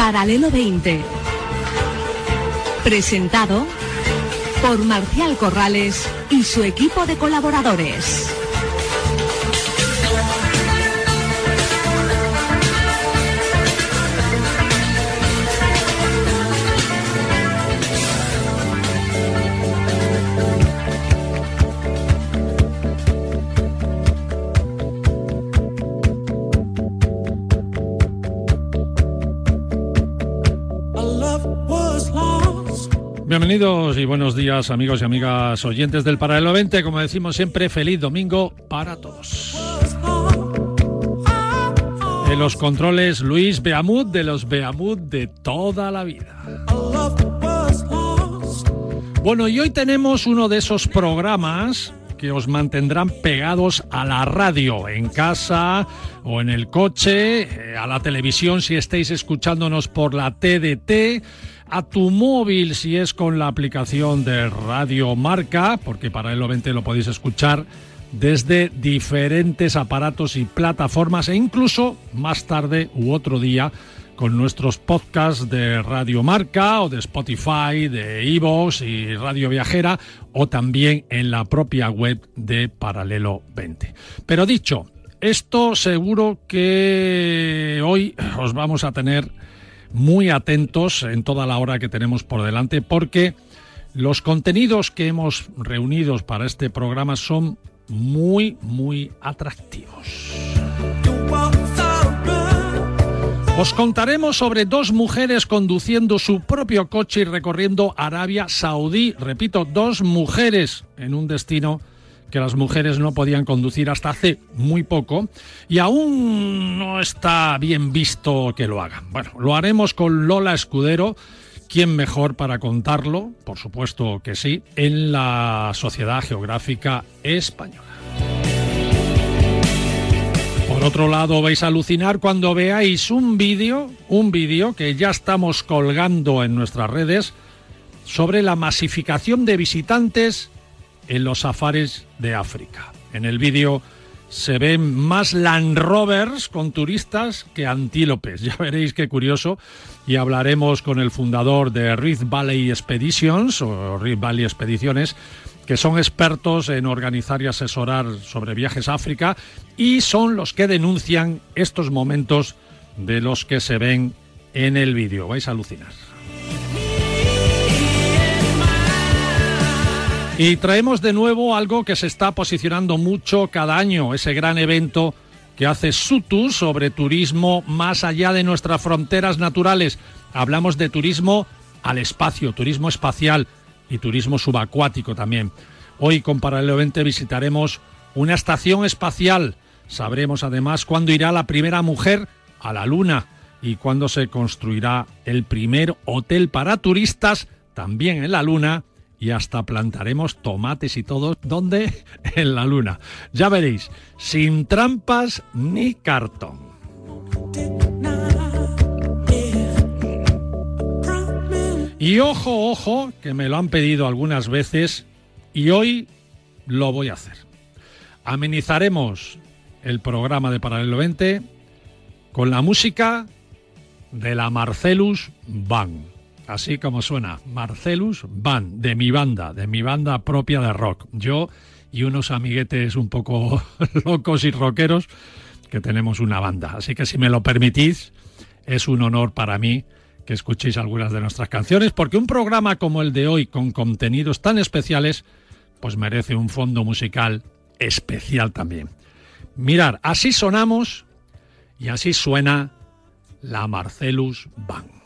Paralelo 20. Presentado por Marcial Corrales y su equipo de colaboradores. Bienvenidos y buenos días amigos y amigas oyentes del Paralelo 20. Como decimos siempre, feliz domingo para todos. En los controles Luis Beamud de los Beamud de toda la vida. Bueno, y hoy tenemos uno de esos programas que os mantendrán pegados a la radio, en casa o en el coche, eh, a la televisión si estáis escuchándonos por la TDT a tu móvil si es con la aplicación de Radio Marca, porque para el 20 lo podéis escuchar desde diferentes aparatos y plataformas e incluso más tarde u otro día con nuestros podcasts de Radio Marca o de Spotify, de Evox y Radio Viajera o también en la propia web de Paralelo 20. Pero dicho, esto seguro que hoy os vamos a tener muy atentos en toda la hora que tenemos por delante porque los contenidos que hemos reunido para este programa son muy, muy atractivos. Os contaremos sobre dos mujeres conduciendo su propio coche y recorriendo Arabia Saudí. Repito, dos mujeres en un destino que las mujeres no podían conducir hasta hace muy poco y aún no está bien visto que lo hagan. Bueno, lo haremos con Lola Escudero. ¿Quién mejor para contarlo? Por supuesto que sí, en la Sociedad Geográfica Española. Por otro lado, vais a alucinar cuando veáis un vídeo, un vídeo que ya estamos colgando en nuestras redes sobre la masificación de visitantes en los safaris de África. En el vídeo se ven más Land Rovers con turistas que antílopes. Ya veréis qué curioso. Y hablaremos con el fundador de Rift Valley Expeditions o Rift Valley Expediciones, que son expertos en organizar y asesorar sobre viajes a África y son los que denuncian estos momentos de los que se ven en el vídeo. Vais a alucinar. Y traemos de nuevo algo que se está posicionando mucho cada año, ese gran evento que hace SUTU sobre turismo más allá de nuestras fronteras naturales. Hablamos de turismo al espacio, turismo espacial y turismo subacuático también. Hoy con Paralelo 20 visitaremos una estación espacial. Sabremos además cuándo irá la primera mujer a la Luna y cuándo se construirá el primer hotel para turistas también en la Luna y hasta plantaremos tomates y todo. ¿Dónde? En la luna. Ya veréis, sin trampas ni cartón. Y ojo, ojo, que me lo han pedido algunas veces y hoy lo voy a hacer. Amenizaremos el programa de Paralelo 20 con la música de la Marcelus Band así como suena, Marcelus Band, de mi banda, de mi banda propia de rock. Yo y unos amiguetes un poco locos y rockeros que tenemos una banda. Así que si me lo permitís, es un honor para mí que escuchéis algunas de nuestras canciones, porque un programa como el de hoy, con contenidos tan especiales, pues merece un fondo musical especial también. Mirar, así sonamos y así suena la Marcelus Band.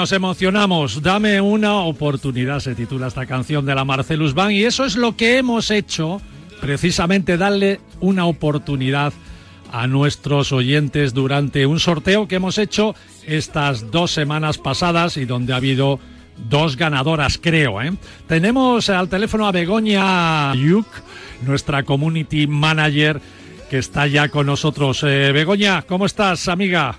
Nos emocionamos. Dame una oportunidad, se titula esta canción de la Marcelus Band, y eso es lo que hemos hecho, precisamente darle una oportunidad a nuestros oyentes durante un sorteo que hemos hecho estas dos semanas pasadas y donde ha habido dos ganadoras, creo. ¿eh? Tenemos al teléfono a Begoña Yuk, nuestra community manager, que está ya con nosotros. Eh, Begoña, ¿cómo estás, amiga?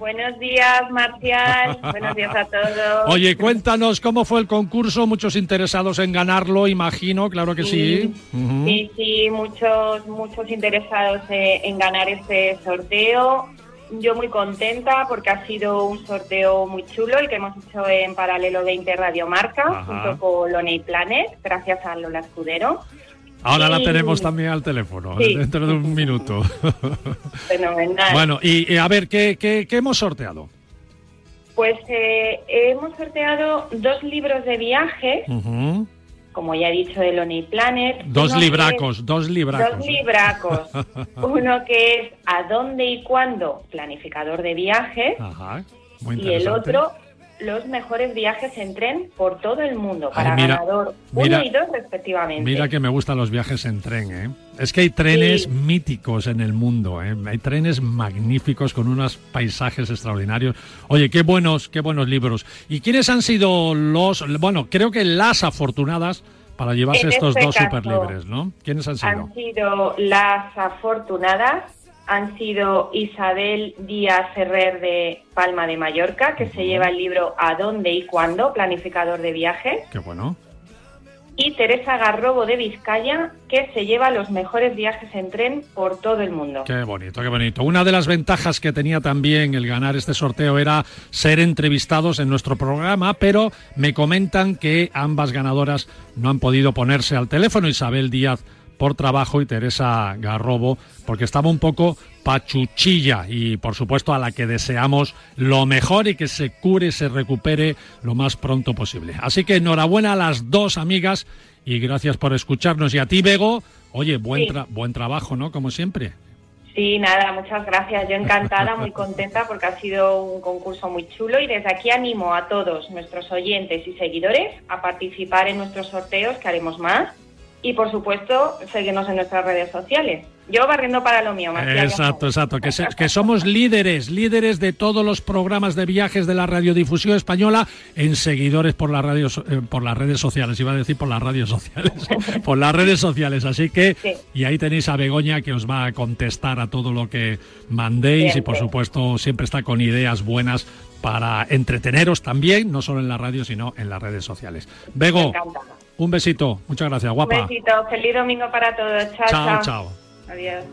Buenos días, Marcial. Buenos días a todos. Oye, cuéntanos cómo fue el concurso. Muchos interesados en ganarlo, imagino, claro que sí. Sí, sí, muchos, muchos interesados eh, en ganar este sorteo. Yo muy contenta porque ha sido un sorteo muy chulo el que hemos hecho en paralelo de Radio Marca junto con Loney Planet, gracias a Lola Escudero. Ahora la tenemos también al teléfono, dentro de un minuto. Fenomenal. Bueno, y, a ver, ¿qué, ¿qué, hemos sorteado? Pues eh, hemos sorteado dos libros de viaje, como ya he dicho, de Lonely Planet. Dos libracos, dos libracos. Dos libracos. Uno que es ¿A dónde y cuándo? Planificador de viajes. Ajá, muy y el otro los mejores viajes en tren por todo el mundo para ganador uno y dos respectivamente. Mira que me gustan los viajes en tren, ¿eh? Es que hay trenes míticos en el mundo, ¿eh? Hay trenes magníficos con unos paisajes extraordinarios. Oye, qué buenos, qué buenos libros. ¿Y quiénes han sido los, bueno, creo que las afortunadas para llevarse estos este dos super libres, ¿no? ¿Quiénes han sido? Han sido las afortunadas han sido Isabel Díaz Ferrer de Palma de Mallorca, que se lleva el libro ¿A dónde y cuándo? Planificador de viajes. Qué bueno. Y Teresa Garrobo de Vizcaya, que se lleva los mejores viajes en tren por todo el mundo. Qué bonito, qué bonito. Una de las ventajas que tenía también el ganar este sorteo era ser entrevistados en nuestro programa, pero me comentan que ambas ganadoras no han podido ponerse al teléfono. Isabel Díaz por trabajo y Teresa Garrobo porque estaba un poco pachuchilla y por supuesto a la que deseamos lo mejor y que se cure, y se recupere lo más pronto posible. Así que enhorabuena a las dos amigas y gracias por escucharnos. Y a ti, Bego, oye, buen, buen trabajo, ¿no? Como siempre. Sí, nada, muchas gracias. Yo encantada, muy contenta porque ha sido un concurso muy chulo y desde aquí animo a todos nuestros oyentes y seguidores a participar en nuestros sorteos que haremos más y por supuesto seguirnos en nuestras redes sociales. Yo barriendo para lo mío, Exacto, exacto. Que, que, somos líderes, líderes de todos los programas de viajes de la radiodifusión española en seguidores por las radios, eh, por las redes sociales. Iba a decir por las radios sociales, por las redes sociales. Así que y ahí tenéis a Begoña que os va a contestar a todo lo que mandéis y por supuesto siempre está con ideas buenas para entreteneros también, no solo en la radio sino en las redes sociales. Bego. Un besito. Muchas gracias, guapa. Un besito. Feliz domingo para todos. Chao, chao. Chao, chao. Adiós.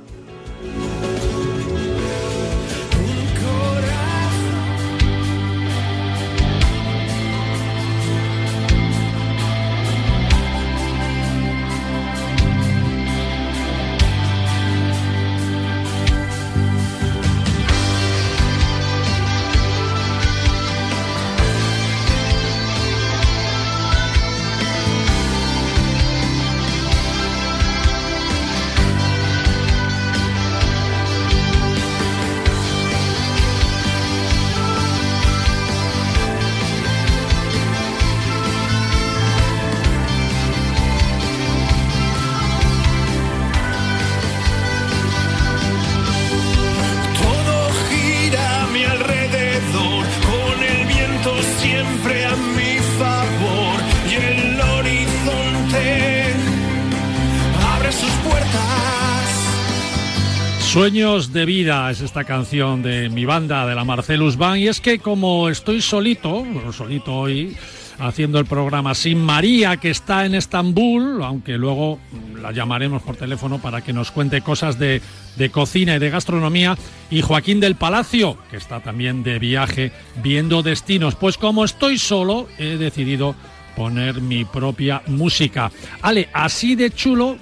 Sueños de vida es esta canción de mi banda, de la Marcelus Band, y es que como estoy solito, solito hoy, haciendo el programa sin María, que está en Estambul, aunque luego la llamaremos por teléfono para que nos cuente cosas de, de, cocina y de gastronomía, y Joaquín del Palacio, que está también de viaje viendo destinos. Pues como estoy solo, he decidido poner mi propia música. Ale, así de chulo,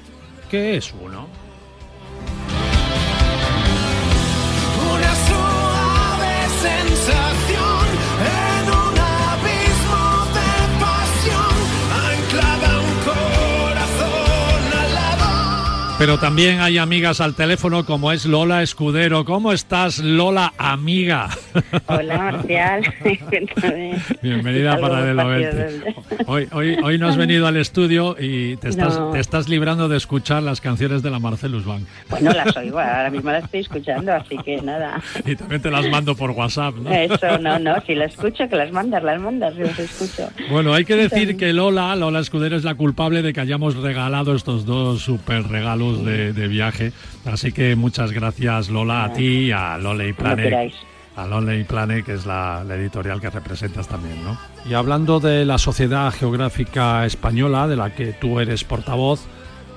¿qué es uno? Pero también hay amigas al teléfono como es Lola Escudero. ¿Cómo estás, Lola, amiga? Hola, Marcial. Bienvenida para el Hoy, hoy, hoy no has venido al estudio y te estás, te estás librando de escuchar las canciones de la Marcelus Bank. Bueno, las oigo, ahora mismo las estoy escuchando, así que nada. Y también te las mando por WhatsApp, ¿no? Eso, no, no, si las escucho, que las mandas, las mandas, las escucho. Bueno, hay que decir que Lola, Lola Escudero es la culpable de que hayamos regalado estos dos super regalos de, viaje. Así que muchas gracias Lola a ti y a Lola y Planet. A Lola y Planet, que es la, editorial que representas también, ¿no? Y hablando de la Sociedad Geográfica Española, de la que tú eres portavoz,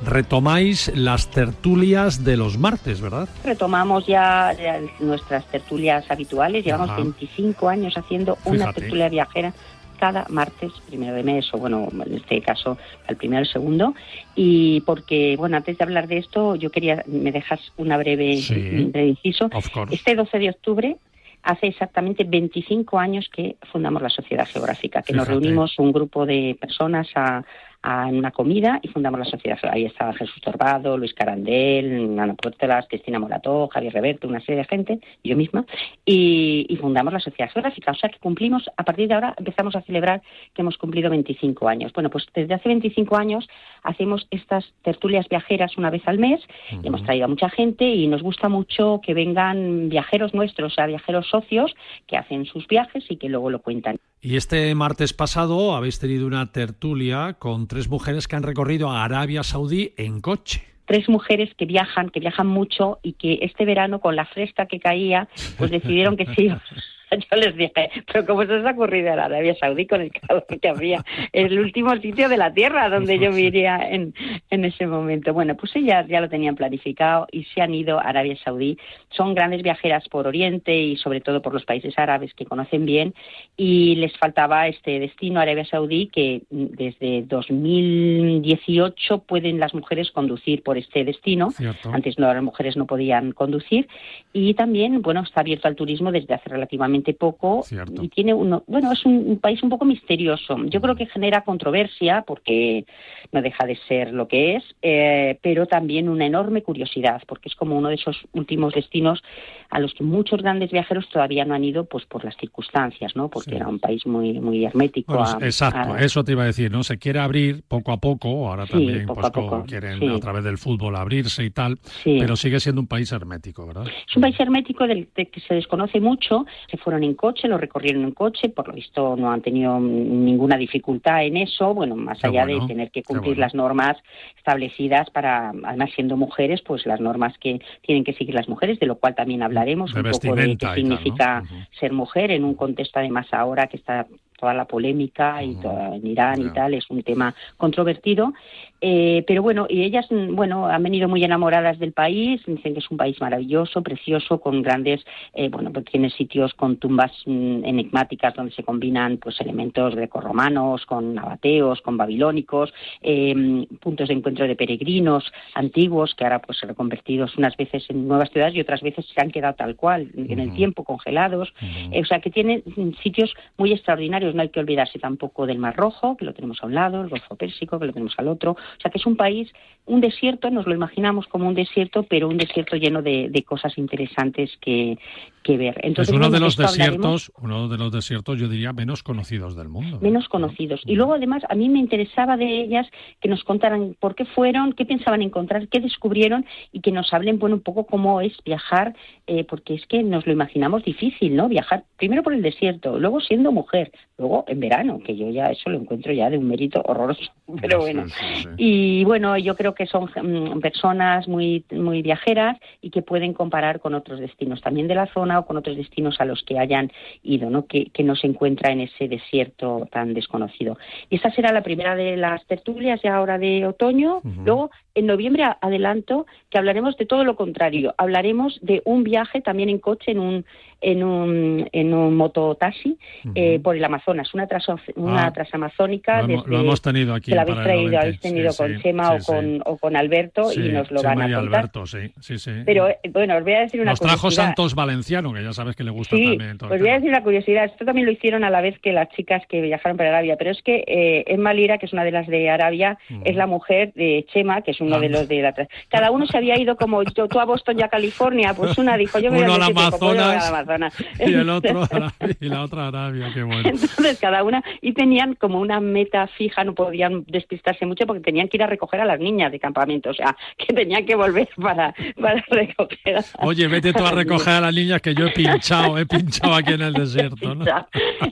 retomáis las tertulias de los martes, ¿verdad? Retomamos ya, nuestras tertulias habituales. Llevamos 25 años haciendo una tertulia viajera cada martes, primero de mes, o bueno, en este caso al primero y el segundo. Y porque, bueno, antes de hablar de esto, yo quería, me dejas una breve, inciso. Este 12 de octubre hace exactamente 25 años que fundamos la Sociedad Geográfica, que nos reunimos un grupo de personas a, en una comida y fundamos la sociedad. Ahí estaba Jesús Torbado, Luis Carandel, Ana Portelas, Cristina Morató, Javier Reverto, una serie de gente, yo misma, y, fundamos la sociedad geográfica. O sea que cumplimos, a partir de ahora empezamos a celebrar que hemos cumplido 25 años. Bueno, pues desde hace 25 años hacemos estas tertulias viajeras una vez al mes, hemos traído a mucha gente y nos gusta mucho que vengan viajeros nuestros, o sea, viajeros socios que hacen sus viajes y que luego lo cuentan. Y este martes pasado habéis tenido una tertulia con tres mujeres que han recorrido a Arabia Saudí en coche. Tres mujeres que viajan, que viajan mucho y que este verano con la fresca que caía, pues decidieron que sí yo les dije, pero ¿cómo se os ha ocurrido a Arabia Saudí con el calor que había? El último sitio de la Tierra donde yo viviría en, en ese momento. Bueno, pues ellas ya lo tenían planificado y se han ido a Arabia Saudí. Son grandes viajeras por Oriente y sobre todo por los países árabes que conocen bien y les faltaba este destino, Arabia Saudí, que desde 2018 pueden las mujeres conducir por este destino. Antes no, las mujeres no podían conducir y también, bueno, está abierto al turismo desde hace relativamente poco y tiene uno, bueno, es un, país un poco misterioso. Yo creo que genera controversia porque no deja de ser lo que es, eh, pero también una enorme curiosidad porque es como uno de esos últimos destinos a los que muchos grandes viajeros todavía no han ido, pues por las circunstancias, ¿no? Porque era un país muy muy hermético. exacto, eso te iba a decir, ¿no? Se quiere abrir poco a poco, ahora también pues, quieren a través del fútbol abrirse y tal, pero sigue siendo un país hermético, ¿verdad? Es un país hermético del, que se desconoce mucho. Se fueron en coche, lo recorrieron en coche, por lo visto no han tenido ninguna dificultad en eso, bueno, más allá de tener que cumplir las normas establecidas para, además siendo mujeres, pues las normas que tienen que seguir las mujeres, de lo cual también hablaremos un poco de qué significa ser mujer en un contexto además ahora que está toda la polémica y en Irán y tal, es un tema controvertido. Eh, pero bueno, y ellas, bueno, han venido muy enamoradas del país, dicen que es un país maravilloso, precioso, con grandes, eh, bueno, pues tiene sitios con tumbas mm, enigmáticas donde se combinan pues elementos grecorromanos, con nabateos, con babilónicos, em, puntos de encuentro de peregrinos antiguos que ahora pues se reconvertidos unas veces en nuevas ciudades y otras veces se han quedado tal cual, en el tiempo, congelados. o sea, que tiene sitios muy extraordinarios no hay que olvidarse tampoco del Mar Rojo, que lo tenemos a un lado, el Golfo Pérsico, que lo tenemos al otro. O sea que es un país, un desierto, nos lo imaginamos como un desierto, pero un desierto lleno de, cosas interesantes que, ver. Entonces, es uno de los desiertos, uno de los desiertos, yo diría, menos conocidos del mundo. Menos conocidos. Y luego, además, a mí me interesaba de ellas que nos contaran por qué fueron, qué pensaban encontrar, qué descubrieron y que nos hablen, bueno, un poco cómo es viajar, eh, porque es que nos lo imaginamos difícil, ¿no? Viajar primero por el desierto, luego siendo mujer, luego en verano, que yo ya eso lo encuentro ya de un mérito horroroso, pero bueno. Y bueno, yo creo que son mm, personas muy, muy viajeras y que pueden comparar con otros destinos también de la zona o con otros destinos a los que hayan ido, ¿no? Que, que no se encuentra en ese desierto tan desconocido. Y esta será la primera de las tertulias ya ahora de otoño. Luego, en noviembre adelanto que hablaremos de todo lo contrario. Hablaremos de un viaje también en coche en un, en un, en un mototaxi eh, por el Amazonas, una, tras, una Ah, transamazónica. lo hemos- desde- lo hemos tenido aquí Que la habéis traído, 90, habéis tenido sí, con sí, Chema sí, o, con, o con Alberto y nos lo Chema van a contar. Alberto, sí, sí, sí. Pero eh, bueno, os voy a decir una Nos trajo. Santos Valenciano, que ya sabes que le gusta Sí, también. todo pues voy a decir una curiosidad. Esto también lo hicieron a la vez que las chicas que viajaron para Arabia, pero es que eh, Emma Lira, que es una de las de Arabia, es la mujer de Chema, que es uno de Anda. los de la... Cada uno se había ido como yo, tú a Boston y a California, pues una dijo yo me voy voy Amazonas al Amazonas. y el otro Arabia, y la otra Arabia, qué bueno. Entonces cada una y tenían como una meta fija, no podían despistarse mucho porque tenían que ir a recoger a las niñas de campamento, o sea, que tenían que volver para, para recoger. a- Oye, vete tú a recoger a las niñas que yo he pinchado, he pinchado aquí en el desierto, ¿no?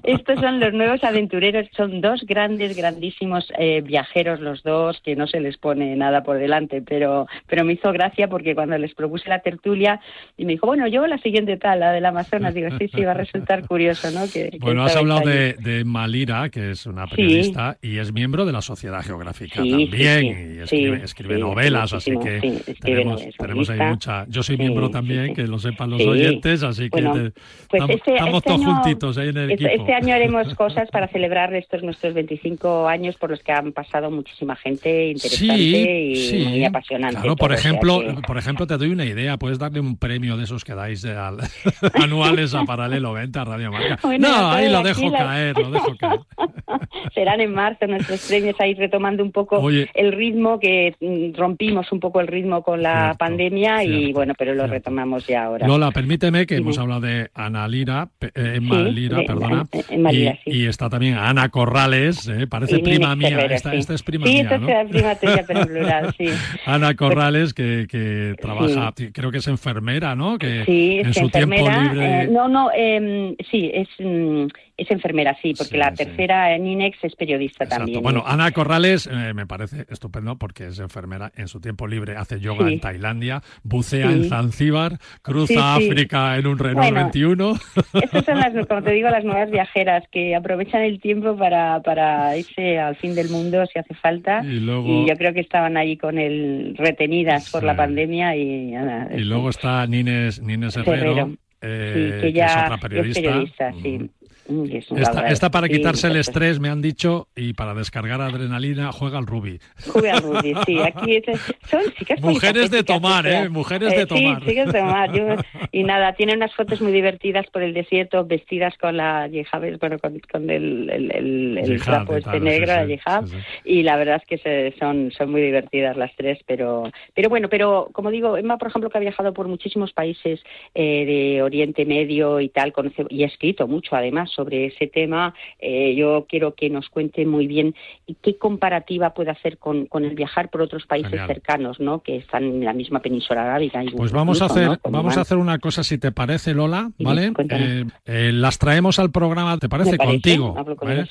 Estos son los nuevos aventureros, son dos grandes, grandísimos eh, viajeros los dos, que no se les pone nada por delante, pero, pero me hizo gracia porque cuando les propuse la tertulia y me dijo, bueno, yo la siguiente tal, la del Amazonas, digo, sí, sí, va a resultar curioso, ¿no? Que, que Bueno, has hablado de, de Malira, que es una periodista y es miembro de la Sociedad Geográfica Sí, también, sí, y escribe, novelas, así que tenemos, tenemos ahí mucha... Yo soy miembro también, que lo sepan los oyentes, así que Bueno, te- Pues estamos, este, estamos este todos año- juntitos ahí en el este, equipo. este año haremos cosas para celebrar estos nuestros 25 años por los que han pasado muchísima gente interesante y sí. muy apasionante. Claro, por ejemplo, que- por ejemplo, te doy una idea, puedes darle un premio de esos que dais al- anuales a Paralelo 20 a Radio Marca. Bueno, no, ahí lo dejo la- caer, lo dejo caer. Serán en marzo nuestros premios ahí retomando un poco Oye. el ritmo que mm, rompimos un poco el ritmo con la Cierto, pandemia y cierto, bueno, pero lo cierto. retomamos ya ahora. Lola, permíteme que Dime. hemos hablado de Ana Lira, eh, Emma Sí, Lira, de- perdona, eh, Emma Lira, y, sí. y está también Ana Corrales, eh, parece Y prima mía, esta, sí. esta es prima Sí, mía, esta ¿no? es prima tuya, pero en plural, sí. Ana Corrales, que, que trabaja, creo que es enfermera, ¿no? Que Sí, en es su tiempo enfermera. libre... eh, no, no, em, sí, es, mm, es enfermera, sí, porque Sí, la sí. tercera, Ninex, es periodista Exacto. también. Bueno, Ana Corrales eh, me parece estupendo porque es enfermera en su tiempo libre, hace yoga Sí. en Tailandia, bucea Sí. en Zanzíbar, cruza Sí, sí. África en un Renault Bueno, 21. Estas son las, como te digo, las nuevas viajeras que aprovechan el tiempo para, para irse al fin del mundo si hace falta. Y luego- yo creo que estaban ahí con el retenidas por Sí. la pandemia y nada, Y luego está Nines, Nines Herrero, Herrero. eh, sí, que ya es otra periodista. sí. Y es un Esta, bárbaro. esta para Sí, quitarse el estrés, me han dicho, y para descargar adrenalina, juega al rugby. Juega Rudy, sí, aquí es- son chicas Mujeres de tomar, ¿eh? Mujeres de tomar. Sí, chicas de tomar. Yo- y nada, tienen unas fotos muy divertidas por el desierto, vestidas con la yihad, bueno, con, con el, el, el, el Yihad trapo este negro, sí, la sí, sí, sí. y la verdad es que se- son, son muy divertidas las tres, pero, pero bueno, pero como digo, Emma, por ejemplo, que ha viajado por muchísimos países eh, de Oriente Medio y tal, conoce, y ha escrito mucho además sobre ese tema, eh, yo quiero que nos cuente muy bien qué comparativa puede hacer con, con el viajar por otros países Genial. cercanos, ¿no? Que están en la misma península arábiga. Pues vamos a hacer, vamos a hacer una cosa, si te parece, Lola, Sí, ¿vale? Eh, eh, las traemos al programa, ¿te parece? Me parece, Contigo.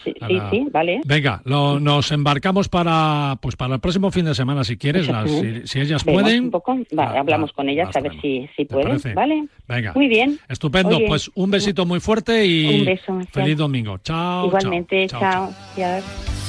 sí, sí, la- sí, vale. Venga, lo- nos embarcamos para pues para el próximo fin de semana, si quieres, las- si, si ellas Vemos pueden. un poco, va, la- hablamos la- con ellas las a ver si, si ¿Te pueden? ¿vale? Venga. Muy bien. Estupendo, Oye, pues un besito muy fuerte y Un beso, Feliz domingo. Chao. Igualmente, chao, chao.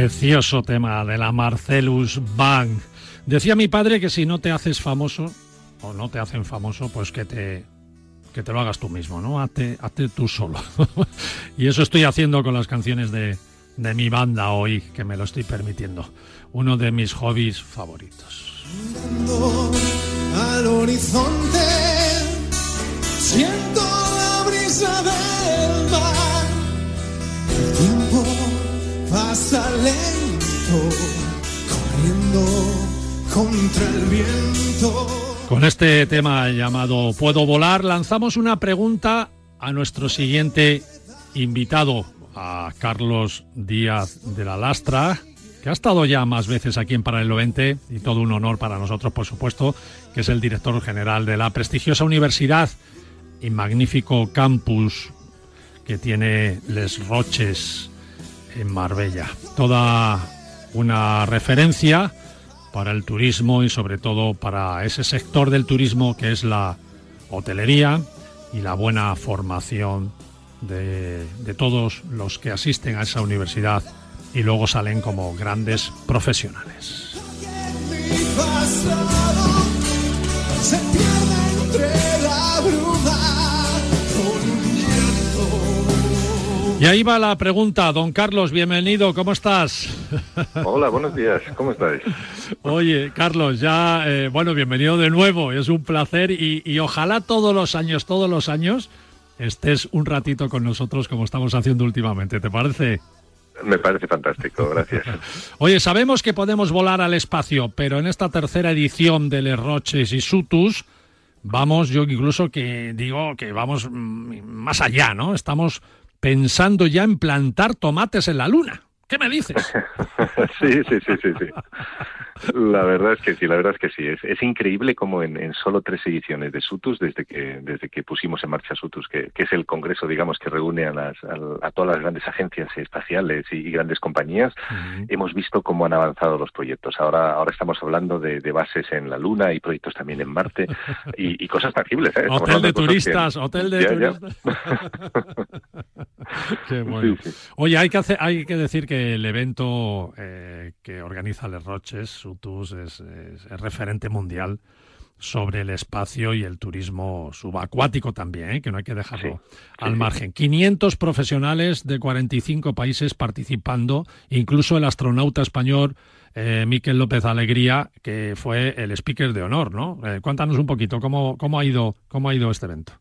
Precioso tema de la Marcelus Bang. Decía mi padre que si no te haces famoso, o no te hacen famoso, pues que te, que te lo hagas tú mismo, ¿no? Hazte, hazte tú solo. y eso estoy haciendo con las canciones de, de mi banda hoy, que me lo estoy permitiendo. Uno de mis hobbies favoritos. al horizonte, siento Con este tema llamado Puedo volar, lanzamos una pregunta a nuestro siguiente invitado, a Carlos Díaz de la Lastra, que ha estado ya más veces aquí en Paralelo 20 y todo un honor para nosotros, por supuesto, que es el director general de la prestigiosa universidad y magnífico campus que tiene Les Roches en Marbella. Toda una referencia para el turismo y sobre todo para ese sector del turismo que es la hotelería y la buena formación de, todos los que asisten a esa universidad y luego salen como grandes profesionales. Y ahí va la pregunta, don Carlos, bienvenido, ¿cómo estás? Hola, buenos días, ¿cómo estáis? Oye, Carlos, ya, eh, bueno, bienvenido de nuevo, es un placer y, y, ojalá todos los años, todos los años, estés un ratito con nosotros como estamos haciendo últimamente, ¿te parece? Me parece fantástico, gracias. Oye, sabemos que podemos volar al espacio, pero en esta tercera edición de Les Roches y Sutus, vamos, yo incluso que digo que vamos mm, más allá, ¿no? Estamos pensando ya en plantar tomates en la luna. ¿Qué me dices? sí, sí, sí, sí, sí. La verdad es que sí, la verdad es que sí. Es, increíble como en, solo tres ediciones de Sutus, desde que, desde que pusimos en marcha Sutus, que, es el congreso, digamos, que reúne a, las, a, todas las grandes agencias espaciales y, grandes compañías, hemos visto cómo han avanzado los proyectos. Ahora, ahora estamos hablando de, bases en la Luna y proyectos también en Marte y, cosas tangibles. ¿eh? Hotel de turistas, hotel de turistas. Qué bueno. Oye, hay que, hacer, hay que decir que el evento eh, que organiza Les Roches, es, referente mundial sobre el espacio y el turismo subacuático también, ¿eh? que no hay que dejarlo al margen. 500 profesionales de 45 países participando, incluso el astronauta español eh, Miquel López Alegría, que fue el speaker de honor, ¿no? Eh, cuéntanos un poquito cómo, cómo, ha ido, cómo ha ido este evento.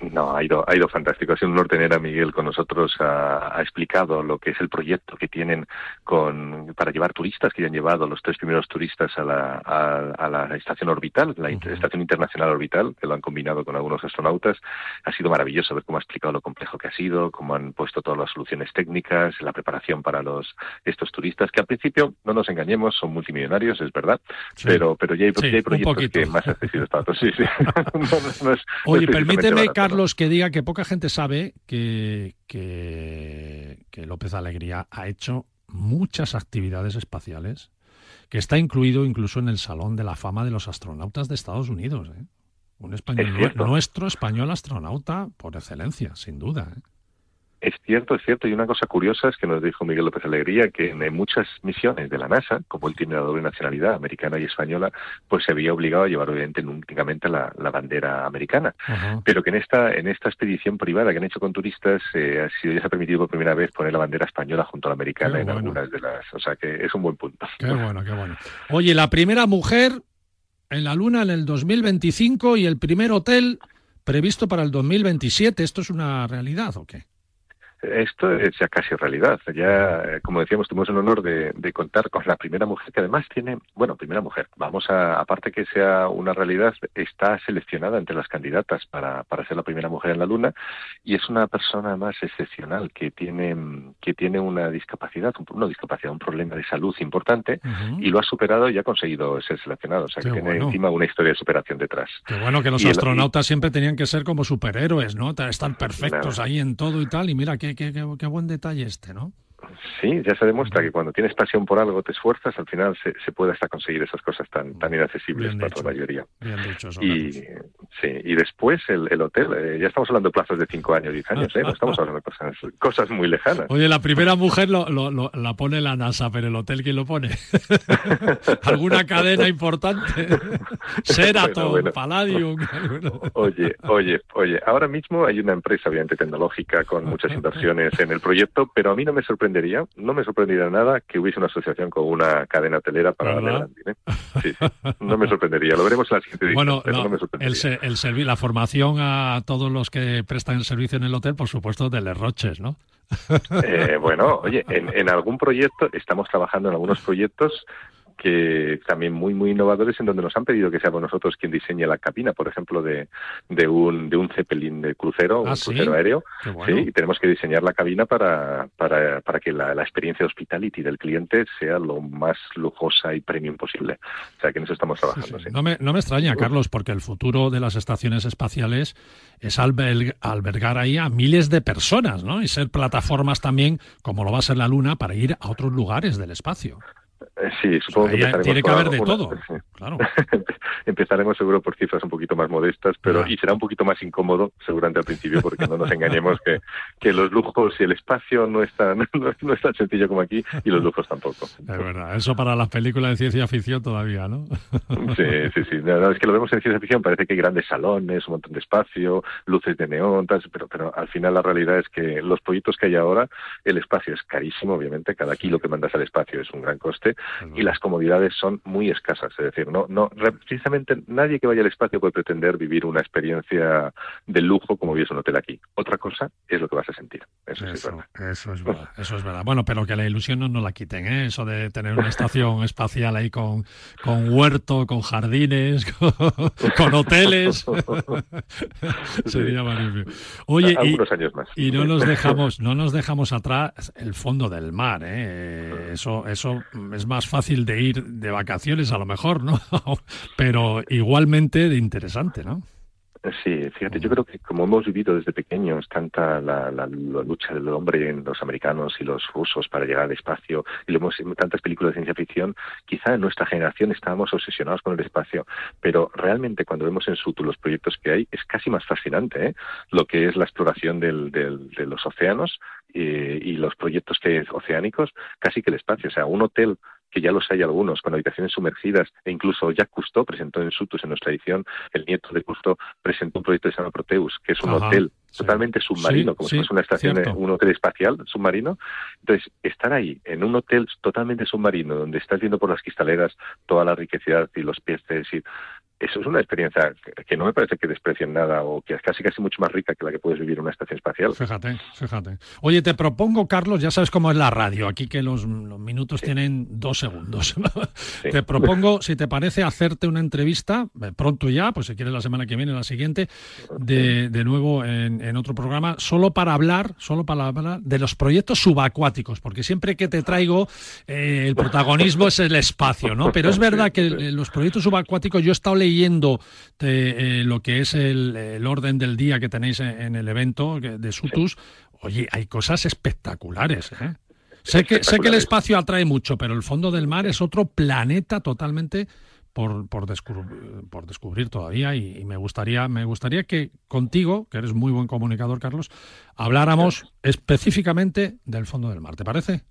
No, ha ido, ha ido fantástico. Ha sido un honor tener a Miguel con nosotros. Ha, explicado lo que es el proyecto que tienen con, para llevar turistas, que ya han llevado los tres primeros turistas a la, a, la estación orbital, la Estación Internacional Orbital, que lo han combinado con algunos astronautas. Ha sido maravilloso ver cómo ha explicado lo complejo que ha sido, cómo han puesto todas las soluciones técnicas, la preparación para los estos turistas, que al principio, no nos engañemos, son multimillonarios, es verdad, pero, pero ya hay, proyectos que más accesibles para todos. Sí, sí. Oye, permíteme, Carlos, que diga que poca gente sabe que, que, López Alegría ha hecho muchas actividades espaciales, que está incluido incluso en el Salón de la Fama de los Astronautas de Estados Unidos. ¿eh? Un español, nuestro español astronauta por excelencia, sin duda. ¿eh? Es cierto, es cierto. Y una cosa curiosa es que nos dijo Miguel López Alegría que en muchas misiones de la NASA, como él tiene la doble nacionalidad americana y española, pues se había obligado a llevar obviamente únicamente la, bandera americana. Pero que en esta en esta expedición privada que han hecho con turistas eh, ha sido ya se ha permitido por primera vez poner la bandera española junto a la americana en algunas de las. O sea que es un buen punto. Qué bueno, qué bueno. Oye, la primera mujer en la Luna en el 2025 y el primer hotel previsto para el 2027. ¿Esto es una realidad o qué? Esto es ya casi realidad. Ya, eh, como decíamos, tuvimos el honor de, contar con la primera mujer que además tiene, bueno, primera mujer. Vamos a, aparte que sea una realidad, está seleccionada entre las candidatas para, para ser la primera mujer en la Luna y es una persona más excepcional que tiene, que tiene una discapacidad, una discapacidad, un problema de salud importante y lo ha superado y ha conseguido ser seleccionado. O sea, que tiene encima una historia de superación detrás. Qué bueno que los astronautas siempre tenían que ser como superhéroes, ¿no? Están perfectos ahí en todo y tal. Y mira que qué, buen detalle este, ¿no? Sí, ya se demuestra que cuando tienes pasión por algo, te esfuerzas, al final se, se puede hasta conseguir esas cosas tan, tan inaccesibles para la mayoría. Bien dicho y Sí, y después el, el hotel, eh, ya estamos hablando de plazos de 5 años, 10 años, ¿eh? no estamos hablando de cosas, cosas muy lejanas. Oye, la primera mujer lo, lo, la pone la NASA, pero el hotel, ¿quién lo pone? ¿Alguna cadena importante? Seraton, Palladium. oye, oye, oye, ahora mismo hay una empresa, obviamente tecnológica, con muchas inversiones en el proyecto, pero a mí no me sorprendería, no me sorprendería nada que hubiese una asociación con una cadena hotelera para la ¿eh? Sí, sí, no me sorprendería, lo veremos en la siguiente Bueno, no, me sorprendería. el, el la formación a todos los que prestan el servicio en el hotel, por supuesto, de Les Roches, ¿no? Eh, bueno, oye, en, en, algún proyecto, estamos trabajando en algunos proyectos que también muy muy innovadores en donde nos han pedido que seamos nosotros quien diseñe la cabina, por ejemplo, de, de un de un zeppelin de crucero, un ah, crucero aéreo, ¿sí? y tenemos que diseñar la cabina para, para, para que la, la, experiencia de hospitality del cliente sea lo más lujosa y premium posible. O sea, que en eso estamos trabajando. No, me, no me extraña, Carlos, porque el futuro de las estaciones espaciales es albergar ahí a miles de personas, ¿no? Y ser plataformas también, como lo va a ser la Luna, para ir a otros lugares del espacio. Eh, sí, supongo que tiene que haber de todo. Claro. empezaremos seguro por cifras un poquito más modestas, pero y será un poquito más incómodo, seguramente al principio, porque no nos engañemos que, que los lujos y el espacio no es, tan, no, es tan sencillo como aquí y los lujos tampoco. Es verdad, eso para las películas de ciencia ficción todavía, ¿no? sí, sí, sí. es que lo vemos en ciencia ficción, parece que hay grandes salones, un montón de espacio, luces de neón, pero, pero al final la realidad es que los proyectos que hay ahora, el espacio es carísimo, obviamente, cada kilo que mandas al espacio es un gran coste y las comodidades son muy escasas. Es decir, no, no, precisamente nadie que vaya al espacio puede pretender vivir una experiencia de lujo como vives un hotel aquí. Otra cosa es lo que vas a sentir. Eso, es, verdad. Eso es verdad. Eso es verdad. Bueno, pero que la ilusión no nos la quiten, ¿eh? Eso de tener una estación espacial ahí con, con huerto, con jardines, con, hoteles. Sería magnífico. Oye, y, años más. y no nos dejamos, no nos dejamos atrás el fondo del mar, ¿eh? Eso, eso es más fácil de ir de vacaciones a lo mejor, ¿no? Pero igualmente de interesante, ¿no? Sí, fíjate, yo creo que como hemos vivido desde pequeños tanta la, la, lucha del hombre en los americanos y los rusos para llegar al espacio, y lo hemos tantas películas de ciencia ficción, quizá en nuestra generación estábamos obsesionados con el espacio, pero realmente cuando vemos en Sutu los proyectos que hay, es casi más fascinante ¿eh? lo que es la exploración del, del, de los océanos eh, y los proyectos que oceánicos, casi que el espacio. O sea, un hotel que ya los hay algunos, con habitaciones sumergidas, e incluso Jacques Cousteau presentó en Sutus, en nuestra edición, el nieto de Cousteau presentó un proyecto de San Proteus, que es un hotel totalmente submarino, como si fuese una estación, un hotel espacial submarino. Entonces, estar ahí, en un hotel totalmente submarino, donde estás viendo por las cristaleras toda la riqueza y los peces y eso es una experiencia que no me parece que desprecien nada o que es casi casi mucho más rica que la que puedes vivir en una estación espacial. Fíjate, fíjate. Oye, te propongo, Carlos, ya sabes cómo es la radio, aquí que los, minutos tienen dos segundos. Te propongo, si te parece, hacerte una entrevista, eh, pronto ya, pues si quieres la semana que viene, la siguiente, de, de nuevo en, otro programa, solo para hablar, solo para hablar de los proyectos subacuáticos, porque siempre que te traigo eh, el protagonismo es el espacio, ¿no? Pero es verdad que los proyectos subacuáticos yo he estado leyendo leyendo eh, lo que es el, orden del día que tenéis en, el evento de Sutus, oye, hay cosas espectaculares. ¿eh? Sé que, sé que el espacio atrae mucho, pero el fondo del mar es otro planeta totalmente por, por, descubrir, por descubrir todavía y, me gustaría me gustaría que contigo, que eres muy buen comunicador, Carlos, habláramos específicamente del fondo del mar. ¿Te parece?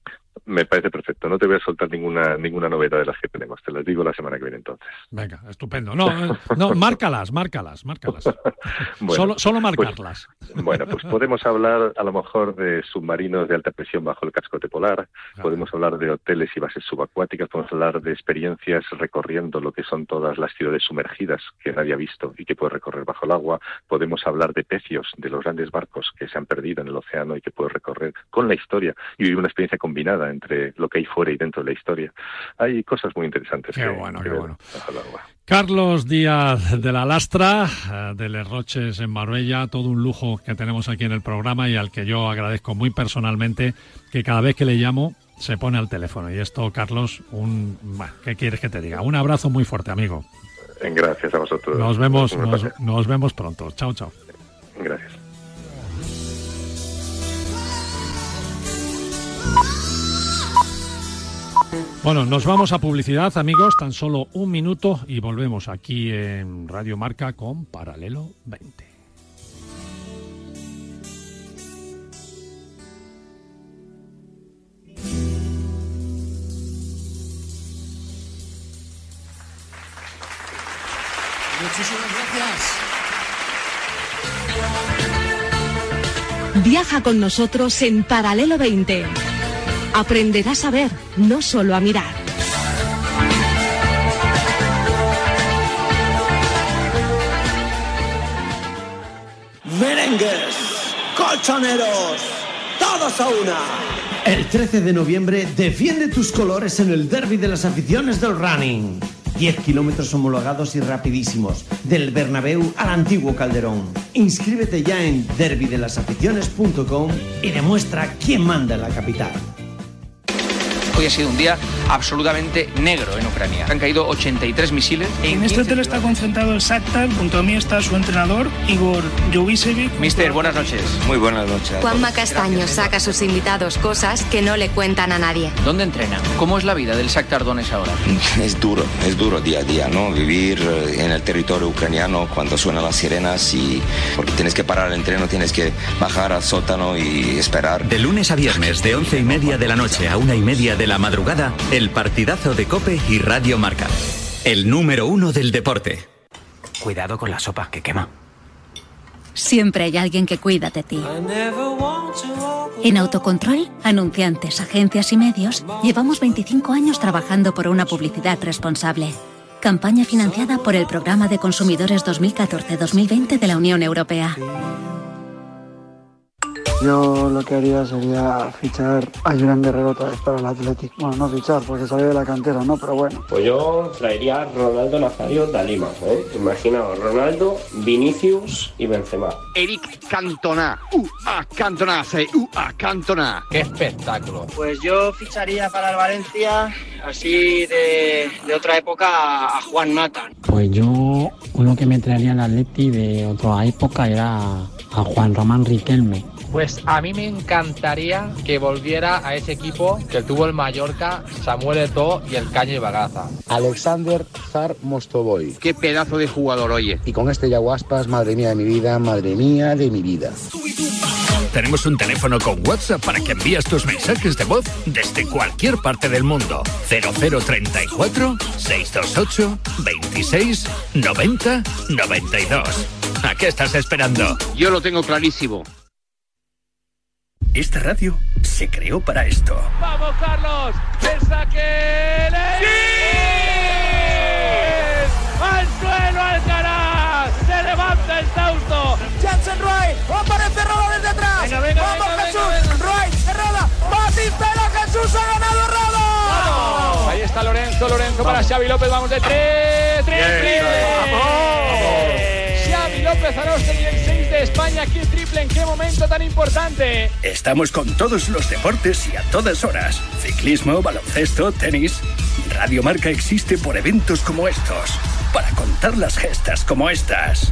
Me parece perfecto. No te voy a soltar ninguna ninguna novedad de las que tenemos. Te las digo la semana que viene entonces. Venga, estupendo. No, eh, no, márcalas, márcalas, márcalas. solo solo pues, marcarlas. bueno, pues podemos hablar a lo mejor de submarinos de alta presión bajo el cascote polar. Podemos hablar de hoteles y bases subacuáticas. Podemos hablar de experiencias recorriendo lo que son todas las ciudades sumergidas que nadie ha visto y que puede recorrer bajo el agua. Podemos hablar de pecios, de los grandes barcos que se han perdido en el océano y que puede recorrer con la historia y vivir una experiencia combinada entre lo que hay fuera y dentro de la historia. Hay cosas muy interesantes. Qué bueno, qué bueno. Carlos Díaz de la Lastra, eh, de Les Roches en Marbella, todo un lujo que tenemos aquí en el programa y al que yo agradezco muy personalmente que cada vez que le llamo se pone al teléfono. Y esto, Carlos, un, ¿qué quieres que te diga? Un abrazo muy fuerte, amigo. Gracias a vosotros. Nos vemos, nos, nos vemos pronto. Chao, chao. Gracias. Bueno, nos vamos a publicidad, amigos, tan solo un minuto y volvemos aquí en Radio Marca con Paralelo 20. Muchísimas gracias. Viaja con nosotros en Paralelo 20. Aprenderás a ver, no solo a mirar. Merengues, colchoneros, todos a una. El 13 de noviembre defiende tus colores en el derby de las aficiones del running. 10 kilómetros homologados y rapidísimos, del Bernabéu al antiguo Calderón. Inscríbete ya en derbydelasaficiones.com y demuestra quién manda en la capital. Hoy ha sido un día absolutamente negro en Ucrania. Han caído 83 misiles. En, este hotel está concentrado el Shakhtar. Junto a mí está su entrenador, Igor Jovicevic. Mister, buenas noches. Muy buenas noches. Juanma Castaño saca a sus invitados cosas que no le cuentan a nadie. ¿Dónde entrena? ¿Cómo es la vida del Shakhtar Donetsk ahora? Es duro, es duro día a día, ¿no? Vivir eh, en el territorio ucraniano cuando suenan las sirenas y porque tienes que parar el entreno, tienes que bajar al sótano y esperar. De lunes a viernes, de once y media de la noche a una y media de la madrugada, el partidazo de Cope y Radio Marca. El número uno del deporte. Cuidado con la sopa que quema. Siempre hay alguien que cuida de ti. En Autocontrol, anunciantes, agencias y medios, llevamos 25 años trabajando por una publicidad responsable. Campaña financiada por el Programa de Consumidores 2014-2020 de la Unión Europea. Yo lo que haría sería fichar a Julián Guerrero otra vez para el Athletic. Bueno, no fichar porque salió de la cantera, ¿no? Pero bueno. Pues yo traería a Ronaldo Nazario de Lima, ¿eh? Imaginaos, Ronaldo, Vinicius y Benzema. Eric Cantona. Uh, a Cantona, uh, a Cantona. ¡Qué espectáculo! Pues yo ficharía para el Valencia, así de, de otra época, a Juan Mata. Pues yo, uno que me traería al Atleti de otra época era a Juan Román Riquelme pues a mí me encantaría que volviera a ese equipo que tuvo el Mallorca, Samuel Eto'o y el Caño y Bagaza. Alexander Zar Mostovoy. Qué pedazo de jugador, oye. Y con este Yaguaspas, madre mía de mi vida, madre mía de mi vida. Tenemos un teléfono con WhatsApp para que envíes tus mensajes de voz desde cualquier parte del mundo. 0034 628 26 90 92. ¿A qué estás esperando? Yo lo tengo clarísimo. Esta radio se creó para esto. ¡Vamos, Carlos! ¡El saque! ¡Sí! ¡Al suelo Alcaraz! ¡Se levanta el Tausto! ¡Jansen Wright! ¡Aparece Roda desde atrás! Venga, venga, ¡Vamos, venga, Jesús! ¡Wright! ¡Herrada! ¡Batistela! ¡Jesús ha ganado Roda! Ahí está Lorenzo, Lorenzo para Xavi López, vamos de tres, triple. Xavi López Aroste y el 6 España, aquí triple, ¿en qué momento tan importante? Estamos con todos los deportes y a todas horas. Ciclismo, baloncesto, tenis. Radio Marca existe por eventos como estos, para contar las gestas como estas.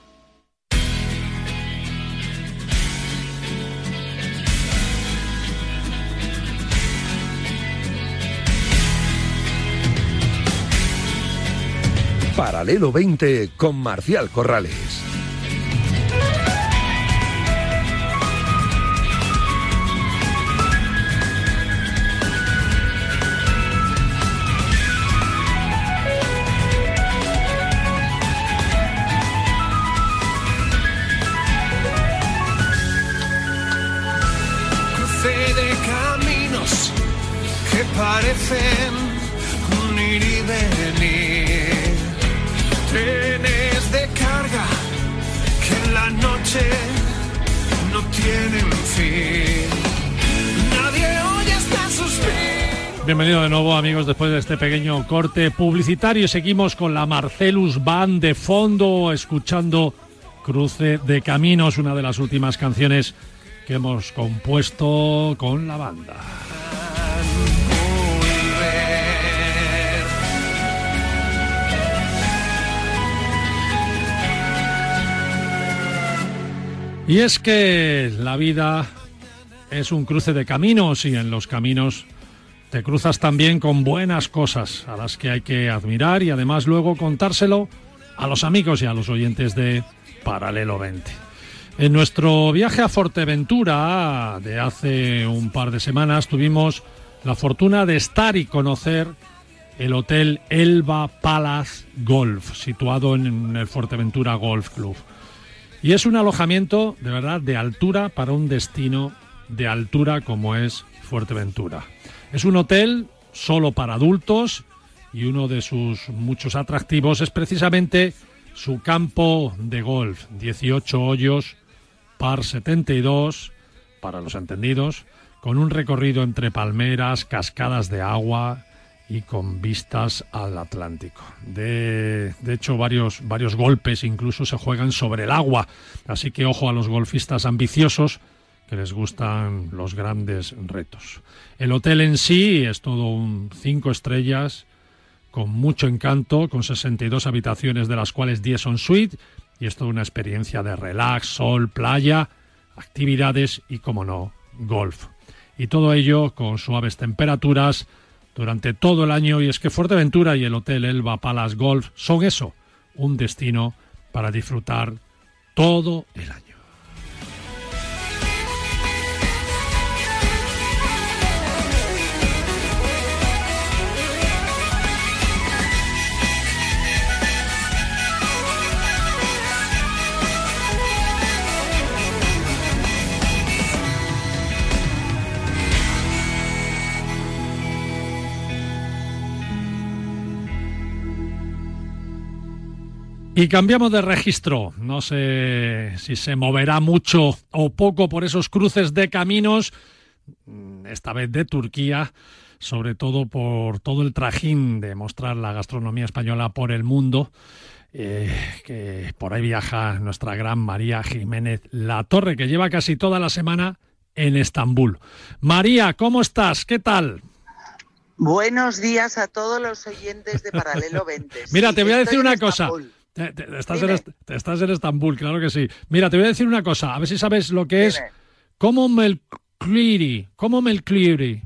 Paralelo 20 con Marcial Corrales. Cruce de caminos que parecen un ir y venir. Trenes de carga que la noche no fin. Bienvenido de nuevo amigos después de este pequeño corte publicitario. Seguimos con la Marcelus Band de fondo escuchando Cruce de Caminos, una de las últimas canciones que hemos compuesto con la banda. Y es que la vida es un cruce de caminos y en los caminos te cruzas también con buenas cosas a las que hay que admirar y además luego contárselo a los amigos y a los oyentes de Paralelo 20. En nuestro viaje a Fuerteventura de hace un par de semanas tuvimos la fortuna de estar y conocer el hotel Elba Palace Golf, situado en el Fuerteventura Golf Club. Y es un alojamiento de verdad de altura para un destino de altura como es Fuerteventura. Es un hotel solo para adultos y uno de sus muchos atractivos es precisamente su campo de golf, 18 hoyos par 72 para los entendidos, con un recorrido entre palmeras, cascadas de agua y con vistas al Atlántico. De, de, hecho, varios, varios golpes incluso se juegan sobre el agua, así que ojo a los golfistas ambiciosos que les gustan los grandes retos. El hotel en sí es todo un cinco estrellas con mucho encanto, con 62 habitaciones de las cuales 10 son suite y es toda una experiencia de relax, sol, playa, actividades y, como no, golf. Y todo ello con suaves temperaturas durante todo el año y es que Fuerteventura y el Hotel Elba Palace Golf son eso, un destino para disfrutar todo el año. Y cambiamos de registro. No sé si se moverá mucho o poco por esos cruces de caminos, mm, esta vez de Turquía, sobre todo por todo el trajín de mostrar la gastronomía española por el mundo. Eh, que por ahí viaja nuestra gran María Jiménez La Torre, que lleva casi toda la semana en Estambul. María, ¿cómo estás? ¿Qué tal? Buenos días a todos los oyentes de Paralelo 20. Mira, sí, te voy a decir una cosa. Te, te, estás, en, te, estás, en, Estambul, claro que sí. Mira, te voy a decir una cosa, a ver si sabes lo que Dime. es Como Melcliri. Como Melcliri.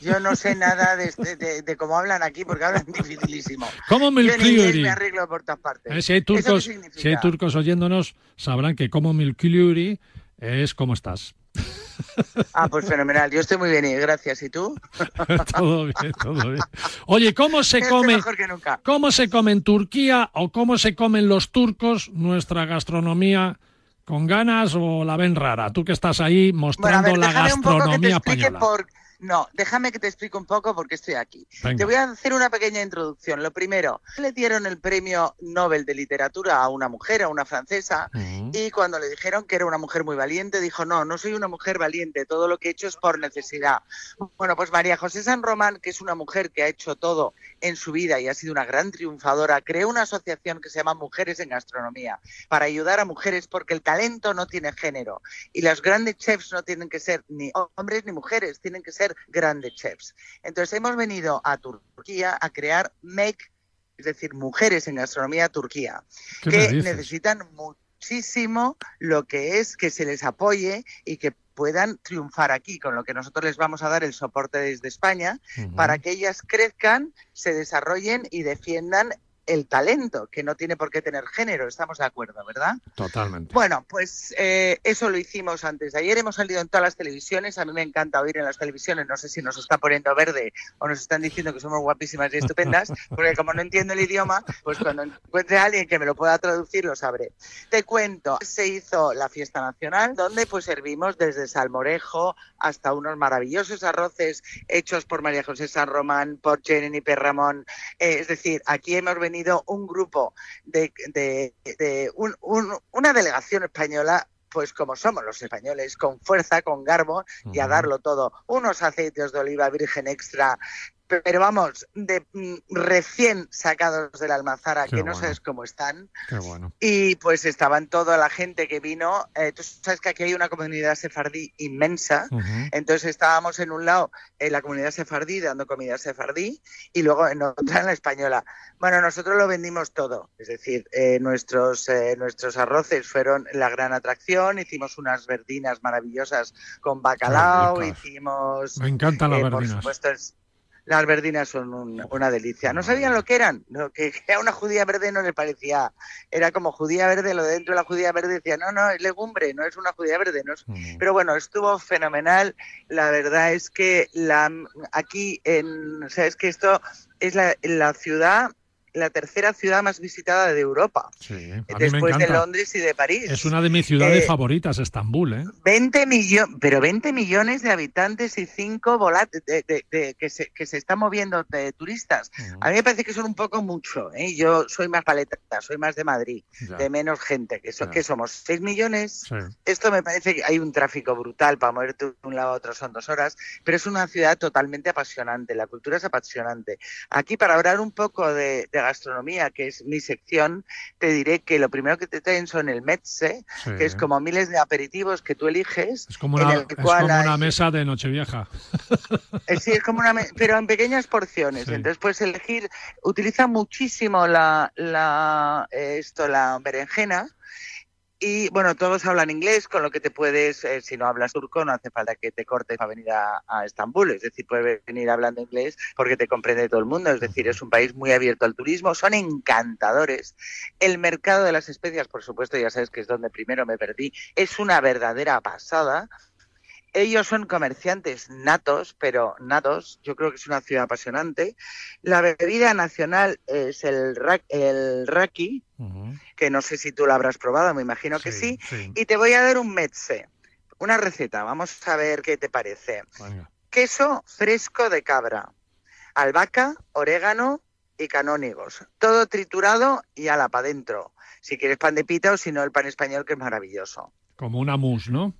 Yo no sé nada de, de, de, de, cómo hablan aquí porque hablan dificilísimo. Como Melcliri. me arreglo por todas partes. Eh, si, hay turcos, si hay turcos oyéndonos, sabrán que como Melcliri es cómo estás. Ah, pues fenomenal. Yo estoy muy bien y gracias. ¿Y tú? todo bien, todo bien. Oye, ¿cómo se come? ¿Cómo se come en Turquía o cómo se comen los turcos nuestra gastronomía? ¿Con ganas o la ven rara? Tú que estás ahí mostrando bueno, ver, la gastronomía española. Por... No, déjame que te explique un poco por qué estoy aquí. Venga. Te voy a hacer una pequeña introducción. Lo primero, le dieron el premio Nobel de Literatura a una mujer, a una francesa, uh -huh. y cuando le dijeron que era una mujer muy valiente, dijo, no, no soy una mujer valiente, todo lo que he hecho es por necesidad. Bueno, pues María José San Román, que es una mujer que ha hecho todo en su vida y ha sido una gran triunfadora, creó una asociación que se llama Mujeres en Gastronomía, para ayudar a mujeres porque el talento no tiene género, y los grandes chefs no tienen que ser ni hombres ni mujeres, tienen que ser grandes chefs. Entonces hemos venido a Turquía a crear Make, es decir, mujeres en gastronomía Turquía, que necesitan muchísimo lo que es que se les apoye y que puedan triunfar aquí, con lo que nosotros les vamos a dar el soporte desde España, uh -huh. para que ellas crezcan, se desarrollen y defiendan el talento, que no tiene por qué tener género, estamos de acuerdo, ¿verdad? Totalmente. Bueno, pues eh, eso lo hicimos antes de ayer, hemos salido en todas las televisiones, a mí me encanta oír en las televisiones, no sé si nos está poniendo verde o nos están diciendo que somos guapísimas y estupendas, porque como no entiendo el idioma, pues cuando encuentre a alguien que me lo pueda traducir lo sabré. Te cuento, se hizo la fiesta nacional, donde pues servimos desde salmorejo hasta unos maravillosos arroces hechos por María José San Román, por Jenny Perramón, eh, es decir, aquí hemos venido un grupo de, de, de un, un, una delegación española pues como somos los españoles, con fuerza, con garbo y a darlo todo. Unos aceites de oliva virgen extra pero vamos, de mm, recién sacados de la almazara, que no sabes cómo están. Qué bueno. Y pues estaban toda la gente que vino. Eh, tú sabes que aquí hay una comunidad sefardí inmensa. Entonces estábamos en un lado en la comunidad sefardí dando comida sefardí y luego en otra en la española. Bueno, nosotros lo vendimos todo. Es decir, eh, nuestros, eh, nuestros arroces fueron la gran atracción. Hicimos unas verdinas maravillosas con bacalao. Hicimos. Me encantan las por verdinas. supuesto, es- las verdinas son un- una delicia. No sabían lo que eran, lo que era una judía verde no les parecía. Era como judía verde, lo de dentro de la judía verde decía, no, no, es legumbre, no es una judía verde. No es... Pero bueno, estuvo fenomenal. La verdad es que la, aquí, en, sabes que esto es la, la ciudad, la tercera ciudad más visitada de Europa, Sí, después de. Londres y de París. Es una de mis ciudades Eh, favoritas, Estambul, ¿eh? 20 millones, pero 20 millones de habitantes y 5 volantes de, de- de- que, se, que se están moviendo de turistas. A mí me parece que son un poco mucho. ¿eh? Yo soy más paleta, soy más de Madrid, Ya. de menos gente. que, so- que somos 6 millones. Sí. Esto me parece que hay un tráfico brutal para moverte de un lado a otro son dos horas, pero es una ciudad totalmente apasionante. La cultura es apasionante. Aquí, para hablar un poco de, de gastronomía, que es mi sección, te diré que lo primero que te traen son el mezze, Sí. que es como miles de aperitivos que tú eliges. Es como en una, es mesa de Nochevieja. eh, Sí, es como una, me- pero en pequeñas porciones. Sí. Entonces puedes elegir. Utiliza muchísimo la, la eh, esto, la berenjena. Y bueno, todos hablan inglés, con lo que te puedes, eh, si no hablas turco, no hace falta que te cortes para venir a, a Estambul. Es decir, puedes venir hablando inglés porque te comprende todo el mundo. Es decir, es un país muy abierto al turismo, son encantadores. El mercado de las especias, por supuesto, ya sabes que es donde primero me perdí, es una verdadera pasada. Ellos son comerciantes natos, pero natos. Yo creo que es una ciudad apasionante. La bebida nacional es el, ra- el raki, que no sé si tú lo habrás probado, me imagino que sí. Y te voy a dar un mezze, una receta. Vamos a ver qué te parece. Queso fresco de cabra, albahaca, orégano y canónigos. Todo triturado y ala para adentro. Si quieres pan de pita o si no el pan español, que es maravilloso. Como una mousse, ¿no?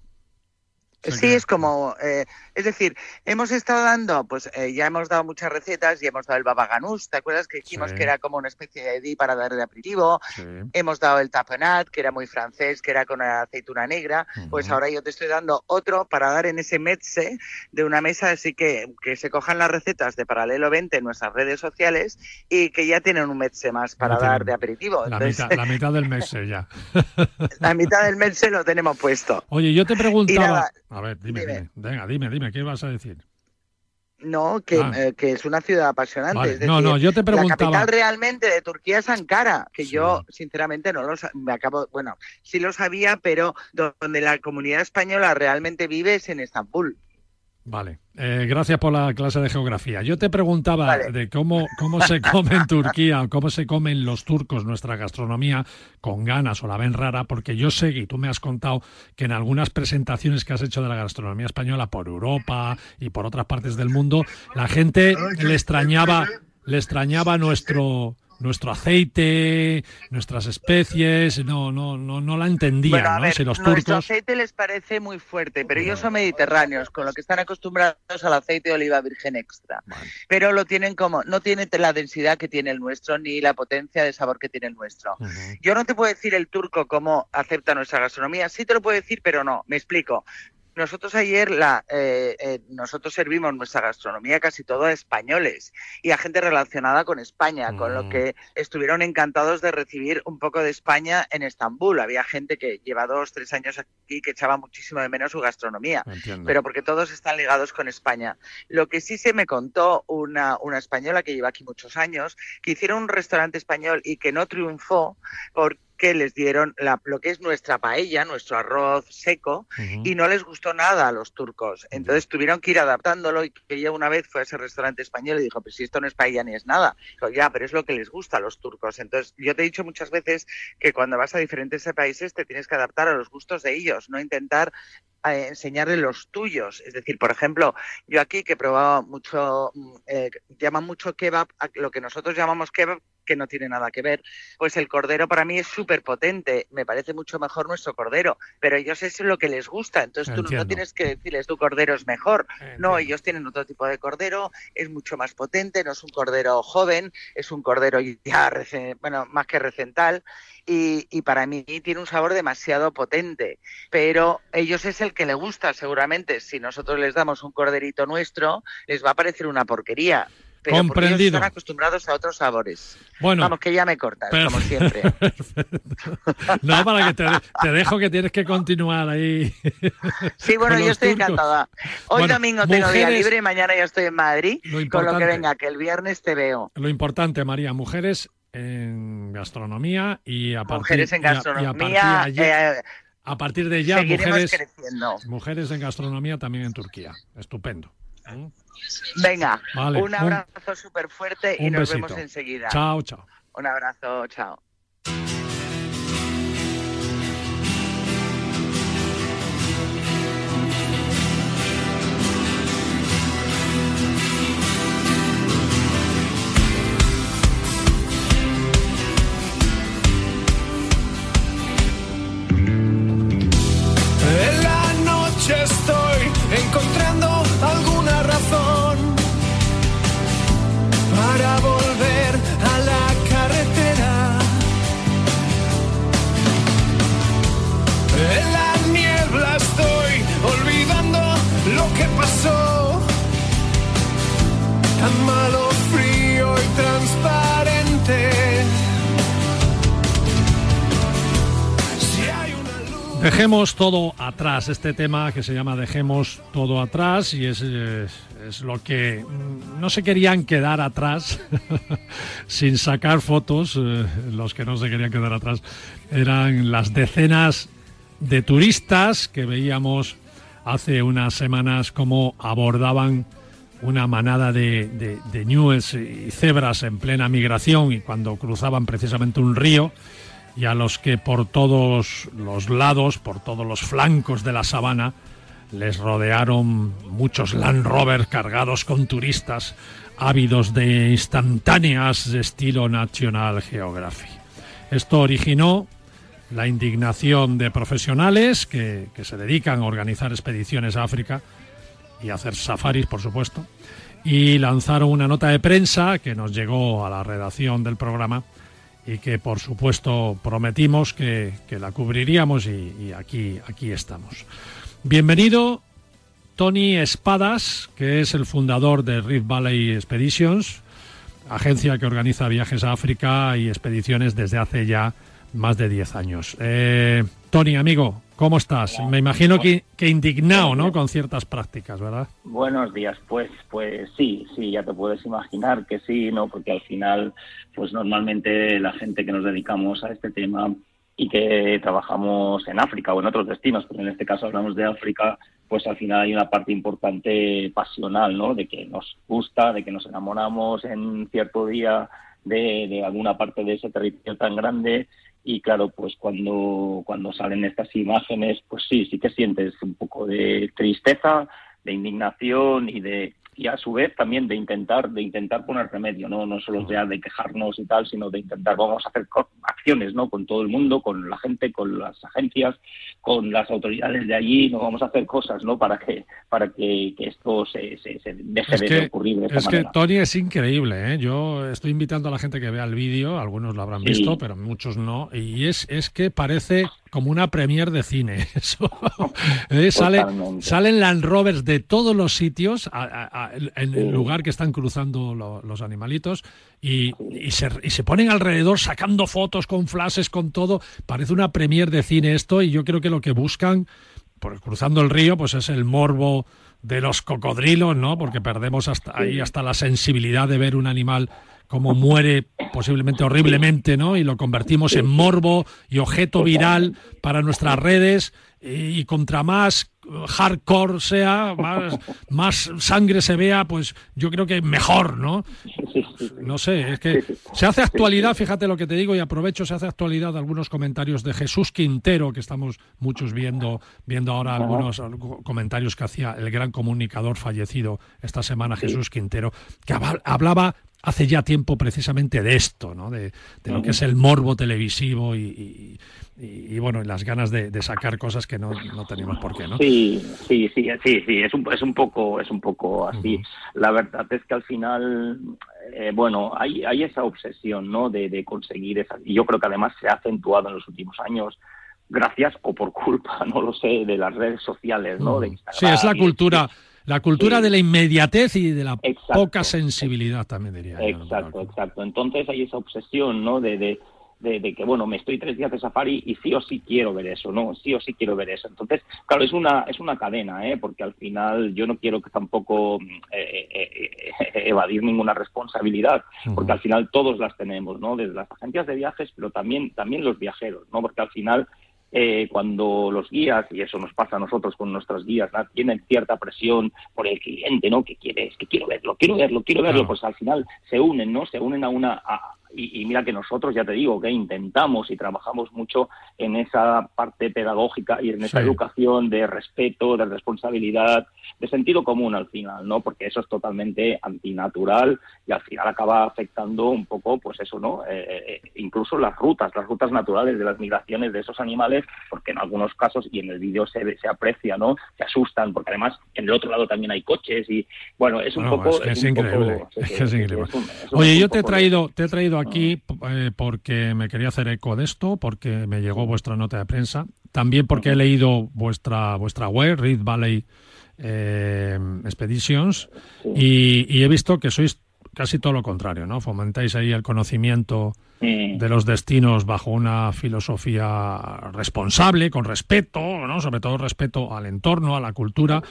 Sí, es como, eh, es decir, hemos estado dando, pues eh, ya hemos dado muchas recetas y hemos dado el baba ganoush, ¿te acuerdas que dijimos Sí. que era como una especie de di para dar de aperitivo? Sí. Hemos dado el tapenat, que era muy francés, que era con aceituna negra, pues ahora yo te estoy dando otro para dar en ese mezze de una mesa, así que que se cojan las recetas de Paralelo 20 en nuestras redes sociales y que ya tienen un mezze más para dar de aperitivo. La, Entonces, mitad, la mitad del eh, ya. la mitad del mezze lo tenemos puesto. Oye, yo te preguntaba... a ver, dime, dime. dime. Venga, dime, dime, ¿qué vas a decir? No, que, Ah. eh, que es una ciudad apasionante. Vale, es decir, no, no, yo te La preguntaba- capital realmente de Turquía es Ankara, que yo sinceramente no lo me acabo, bueno, sí lo sabía, pero donde la comunidad española realmente vive es en Estambul. Vale, eh, gracias por la clase de geografía. Yo te preguntaba Vale. de cómo, cómo se come en Turquía, o cómo se comen los turcos nuestra gastronomía con ganas o la ven rara, porque yo sé, y tú me has contado, que en algunas presentaciones que has hecho de la gastronomía española por Europa y por otras partes del mundo, la gente le extrañaba, le extrañaba nuestro nuestro aceite, nuestras especies, no, no, no, no la entendían, Bueno, ¿no? ver, Si los nuestro turcos. aceite les parece muy fuerte, pero ellos son mediterráneos, con lo que están acostumbrados al aceite de oliva virgen extra. Pero lo tienen como, no tiene la densidad que tiene el nuestro, ni la potencia de sabor que tiene el nuestro. Yo no te puedo decir el turco cómo acepta nuestra gastronomía, sí te lo puedo decir, pero no, me explico. Nosotros ayer la, eh, eh, nosotros servimos nuestra gastronomía casi todo a españoles y a gente relacionada con España, con lo que estuvieron encantados de recibir un poco de España en Estambul. Había gente que lleva dos, tres años aquí que echaba muchísimo de menos su gastronomía, Entiendo. pero porque todos están ligados con España. Lo que sí se me contó una, una española que lleva aquí muchos años, que hicieron un restaurante español y que no triunfó porque les dieron la- lo que es nuestra paella, nuestro arroz seco, y no les gustó nada a los turcos. Entonces tuvieron que ir adaptándolo y que ella una vez fue a ese restaurante español y dijo, pues si esto no es paella ni es nada. Dijo, ya, pero es lo que les gusta a los turcos. Entonces yo te he dicho muchas veces que cuando vas a diferentes países te tienes que adaptar a los gustos de ellos, no intentar eh, enseñarle los tuyos. Es decir, por ejemplo, yo aquí que he probado mucho, mm, eh, llaman mucho kebab, a lo que nosotros llamamos kebab, que no tiene nada que ver, pues el cordero para mí es súper potente, me parece mucho mejor nuestro cordero, pero ellos es lo que les gusta, entonces tú no tienes que decirles tu cordero es mejor, no, ellos tienen otro tipo de cordero, es mucho más potente, no es un cordero joven, es un cordero ya, bueno, más que recental, y, y, para mí tiene un sabor demasiado potente, pero ellos es el que le gusta seguramente. Si nosotros les damos un corderito nuestro, les va a parecer una porquería. Pero Comprendido. Ellos están acostumbrados a otros sabores. Bueno, Vamos, que ya me cortas, como siempre. no, para que te, te, dejo que tienes que continuar ahí. Sí, bueno, yo estoy turcos. encantada. Hoy bueno, domingo tengo mujeres, día libre y mañana ya estoy en Madrid. Lo con lo que venga, que el viernes te veo. Lo importante, María, mujeres en gastronomía y a partir, mujeres en gastronomía. Y a, y a, partir, eh, a partir de ya, mujeres, creciendo. mujeres en gastronomía también en Turquía. Estupendo. Venga, vale, un abrazo súper fuerte y nos besito. vemos enseguida. Chao, chao. Un abrazo, chao. Dejemos todo atrás, este tema que se llama Dejemos todo atrás y es, es, lo que no se querían quedar atrás sin sacar fotos, eh, los que no se querían quedar atrás eran las decenas de turistas que veíamos hace unas semanas cómo abordaban una manada de, de, de y cebras en plena migración y cuando cruzaban precisamente un río y a los que por todos los lados, por todos los flancos de la sabana, les rodearon muchos Land Rover cargados con turistas ávidos de instantáneas de estilo National Geographic. Esto originó la indignación de profesionales que, que se dedican a organizar expediciones a África y hacer safaris, por supuesto, y lanzaron una nota de prensa que nos llegó a la redacción del programa y que por supuesto prometimos que, que la cubriríamos y, y, aquí, aquí estamos. Bienvenido Tony Espadas, que es el fundador de Rift Valley Expeditions, agencia que organiza viajes a África y expediciones desde hace ya más de 10 años. Eh, Tony, amigo, ¿cómo estás? Me imagino que, que indignado, ¿no? Con ciertas prácticas, ¿verdad? Buenos días, pues, pues sí, sí, ya te puedes imaginar que sí, ¿no? Porque al final, pues normalmente la gente que nos dedicamos a este tema y que trabajamos en África o en otros destinos, pero en este caso hablamos de África, pues al final hay una parte importante pasional, ¿no? De que nos gusta, de que nos enamoramos en cierto día de, de alguna parte de ese territorio tan grande y claro, pues cuando, cuando salen estas imágenes, pues sí, sí que sientes un poco de tristeza, de indignación y de y a su vez también de intentar de intentar poner remedio no no solo ya de quejarnos y tal sino de intentar vamos a hacer acciones no con todo el mundo con la gente con las agencias con las autoridades de allí no vamos a hacer cosas no para que para que, que esto se, se, se deje es de que, ocurrir de esta es manera. que Tony es increíble ¿eh? yo estoy invitando a la gente que vea el vídeo algunos lo habrán Sí. visto pero muchos no y es es que parece como una premier de cine. Eso. Eh, sale, salen Land Rovers de todos los sitios a- a- a- en el lugar que están cruzando lo- los animalitos y, y se, y se ponen alrededor sacando fotos con flashes, con todo. Parece una premier de cine esto y yo creo que lo que buscan por cruzando el río pues es el morbo de los cocodrilos, ¿no? Porque perdemos hasta ahí hasta la sensibilidad de ver un animal como muere posiblemente horriblemente, ¿no? Y lo convertimos en morbo y objeto viral para nuestras redes y, contra más hardcore sea, más, más sangre se vea, pues yo creo que mejor, ¿no? No sé, es que se hace actualidad, fíjate lo que te digo y aprovecho, se hace actualidad algunos comentarios de Jesús Quintero, que estamos muchos viendo, viendo ahora algunos algu- comentarios que hacía el gran comunicador fallecido esta semana, Jesús Quintero, que habla- hablaba hace ya tiempo precisamente de esto, ¿no? De, lo que es el morbo televisivo y, y, bueno, las ganas de, sacar cosas que no, no, tenemos por qué, ¿no? Sí, sí, sí, sí, sí, es un, es un poco, es un poco así. La verdad es que al final, eh, bueno, hay, hay esa obsesión, ¿no? De, de conseguir esa, y yo creo que además se ha acentuado en los últimos años gracias o por culpa, no lo sé, de las redes sociales, ¿no? De sí, es la cultura. La cultura de la inmediatez y de la poca sensibilidad, también diría. Exacto, exacto. Entonces hay esa obsesión, ¿no? De, de, de, que, bueno, me estoy tres días de safari y sí o sí quiero ver eso, ¿no? Sí o sí quiero ver eso. Entonces, claro, es una, es una cadena, ¿eh? Porque al final yo no quiero que tampoco eh, eh, eh, evadir ninguna responsabilidad, porque al final todos las tenemos, ¿no? Desde las agencias de viajes, pero también, también los viajeros, ¿no? Porque al final eh, cuando los guías, y eso nos pasa a nosotros con nuestras guías, tienen cierta presión por el cliente, ¿no? Que quiere, que quiero verlo, quiero verlo, quiero verlo, pues al final se unen, ¿no? Se unen a una, y, mira que nosotros, ya te digo, que intentamos y trabajamos mucho en esa parte pedagógica y en esa educación de respeto, de responsabilidad, de sentido común al final, ¿no? Porque eso es totalmente antinatural y al final acaba afectando un poco, pues eso, ¿no? Eh, eh, incluso las rutas, las rutas naturales de las migraciones de esos animales, porque en algunos casos, y en el vídeo se, se aprecia, ¿no? Se asustan, porque además en el otro lado también hay coches y, bueno, es un poco... Es, increíble. Oye, yo te he traído, te he traído aquí eh, porque me quería hacer eco de esto, porque me llegó vuestra nota de prensa, también porque he leído vuestra vuestra web, Reed Valley eh, Expeditions, y, he visto que sois casi todo lo contrario, ¿no? Fomentáis ahí el conocimiento de los destinos bajo una filosofía responsable, con respeto, ¿no? Sobre todo respeto al entorno, a la cultura.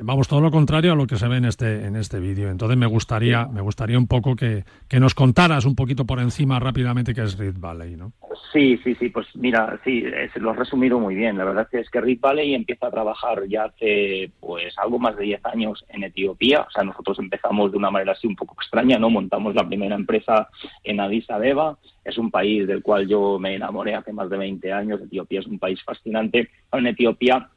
Vamos, todo lo contrario a lo que se ve en este, en este vídeo. Entonces me gustaría, me gustaría un poco que, que, nos contaras un poquito por encima rápidamente qué es Rift Valley, ¿no? Sí, sí, sí, pues mira, sí, lo has resumido muy bien. La verdad es que Rift Valley empieza a trabajar ya hace pues algo más de 10 años en Etiopía. O sea, nosotros empezamos de una manera así un poco extraña, ¿no? Montamos la primera empresa en Addis Abeba es un país del cual yo me enamoré hace más de 20 años. Etiopía es un país fascinante. En Etiopía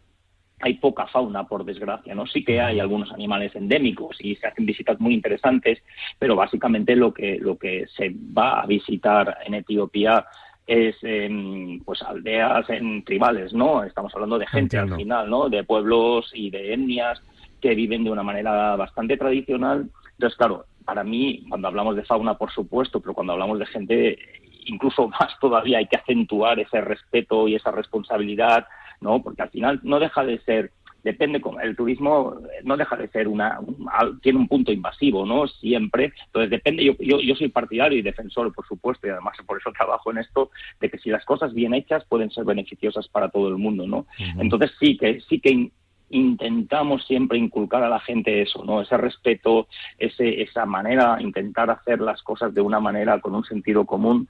hay poca fauna, por desgracia, ¿no? Sí que hay algunos animales endémicos y se hacen visitas muy interesantes, pero básicamente lo que, lo que se va a visitar en Etiopía es em, pues aldeas en tribales, ¿no? Estamos hablando de gente al final, ¿no? De pueblos y de etnias que viven de una manera bastante tradicional. Entonces, claro, para mí, cuando hablamos de fauna, por supuesto, pero cuando hablamos de gente, incluso más todavía hay que acentuar ese respeto y esa responsabilidad, ¿no? Porque al final no deja de ser depende el turismo no deja de ser una tiene un punto invasivo no siempre. Entonces depende yo, yo, yo soy partidario y defensor por supuesto y además por eso trabajo en esto de que si las cosas bien hechas pueden ser beneficiosas para todo el mundo no entonces sí que sí que intentamos siempre inculcar a la gente eso, ¿no? Ese respeto, ese, esa manera, intentar hacer las cosas de una manera con un sentido común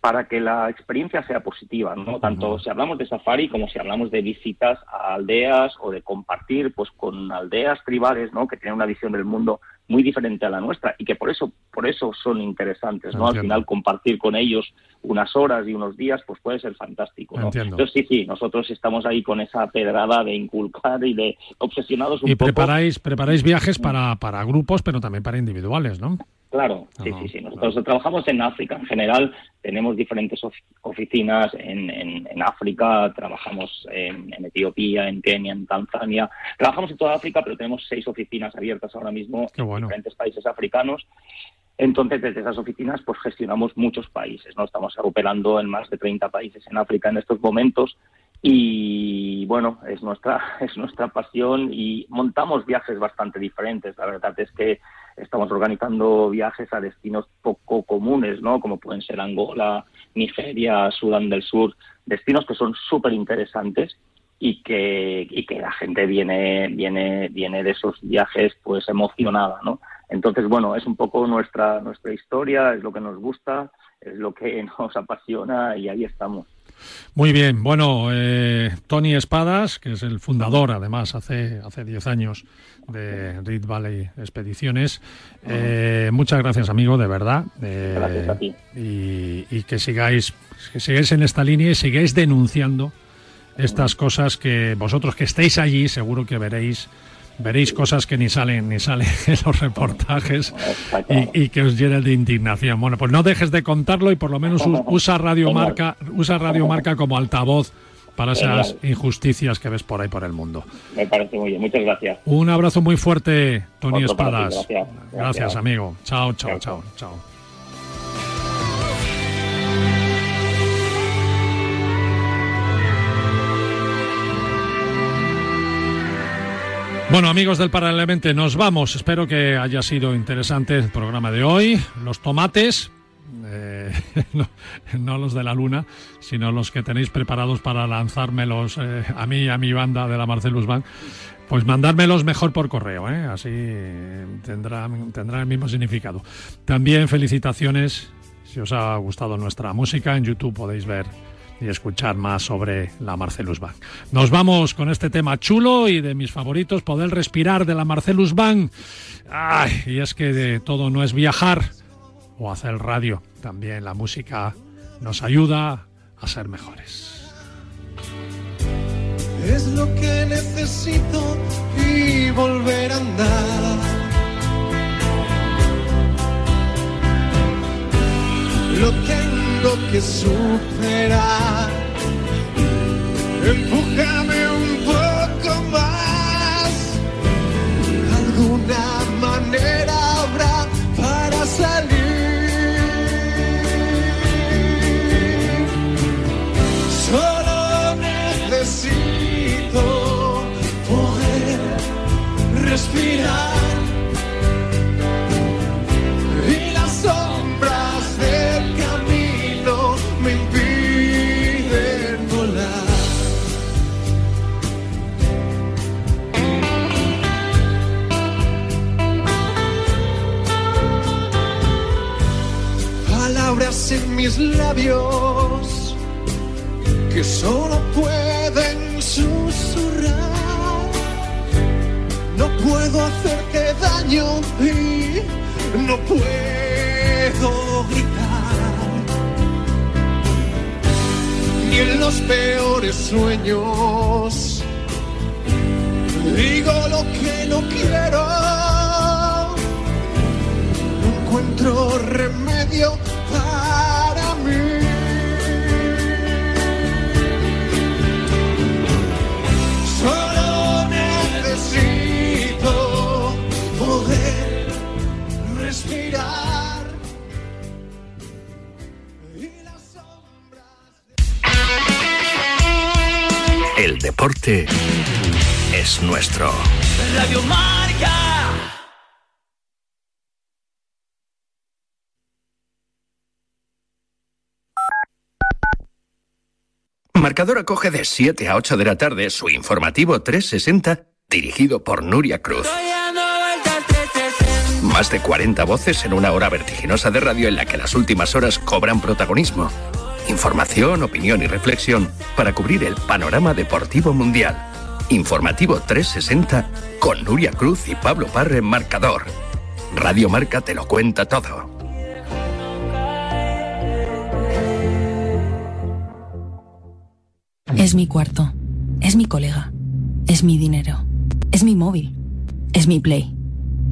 para que la experiencia sea positiva, ¿no? Tanto si hablamos de safari como si hablamos de visitas a aldeas o de compartir pues con aldeas tribales, ¿no? Que tienen una visión del mundo muy diferente a la nuestra y que por eso por eso son interesantes, ¿no? Al final compartir con ellos unas horas y unos días pues puede ser fantástico, ¿no? Entonces sí, sí, nosotros estamos ahí con esa pedrada de inculcar y de obsesionados un y preparáis preparáis viajes para para grupos, pero también para individuales, ¿no? Claro, sí, sí, sí. Nosotros trabajamos en África. En general, tenemos diferentes oficinas en, en, África, trabajamos en, Etiopía, en Kenia, en Tanzania. Trabajamos en toda África, pero tenemos seis oficinas abiertas ahora mismo en diferentes países africanos. Entonces, desde esas oficinas, pues gestionamos muchos países, ¿no? Estamos operando en más de 30 países en África en estos momentos y bueno, es nuestra, es nuestra pasión y montamos viajes bastante diferentes. La verdad es que estamos organizando viajes a destinos poco comunes, ¿no? Como pueden ser Angola, Nigeria, Sudán del Sur, destinos que son súper interesantes y que, y que la gente viene, viene, viene de esos viajes pues emocionada, ¿no? Entonces, bueno, es un poco nuestra, nuestra historia, es lo que nos gusta, es lo que nos apasiona y ahí estamos. Muy bien, bueno, eh, Tony Espadas, que es el fundador, además, hace hace 10 años de Reed Valley Expediciones. Eh, muchas gracias, amigo, de verdad. Eh, gracias a ti. Y, que sigáis, que sigáis en esta línea y sigáis denunciando estas cosas que vosotros que estéis allí seguro que veréis veréis cosas que ni salen ni salen en los reportajes y, y, que os llenen de indignación. Bueno, pues no dejes de contarlo y por lo menos usa Radio Marca, usa Radio Marca como altavoz para esas injusticias que ves por ahí por el mundo. Me parece muy bien, muchas gracias. Un abrazo muy fuerte, Tony Espadas. Gracias. amigo. chao, chao, chao. chao. Bueno, amigos del Paralelamente, nos vamos. Espero que haya sido interesante el programa de hoy. Los tomates, eh, no, los de la luna, sino los que tenéis preparados para lanzármelos eh, a mí y a mi banda de la Marcelus Bank, pues mandármelos mejor por correo, ¿eh? así tendrá, tendrá el mismo significado. También felicitaciones, si os ha gustado nuestra música, en YouTube podéis ver y escuchar más sobre la Marcelus Bank. Nos vamos con este tema chulo y de mis favoritos, poder respirar de la Marcelus Bank. Ay, y es que de todo no es viajar o hacer radio, también la música nos ayuda a ser mejores. Es lo que necesito y volver a andar. Que que superar. Empújame labios que solo pueden susurrar. No puedo hacerte daño y no puedo gritar. Ni en los peores sueños digo lo que no quiero. No encuentro remedio deporte es nuestro. Radio Marca. Marcador acoge de 7 a 8 de la tarde su informativo 360, dirigido por Nuria Cruz. Más de 40 voces en una hora vertiginosa de radio en la que las últimas horas cobran protagonismo. Información, opinión y reflexión para cubrir el panorama deportivo mundial. Informativo 360 con Nuria Cruz y Pablo Parre Marcador. Radio Marca te lo cuenta todo. Es mi cuarto. Es mi colega. Es mi dinero. Es mi móvil. Es mi play.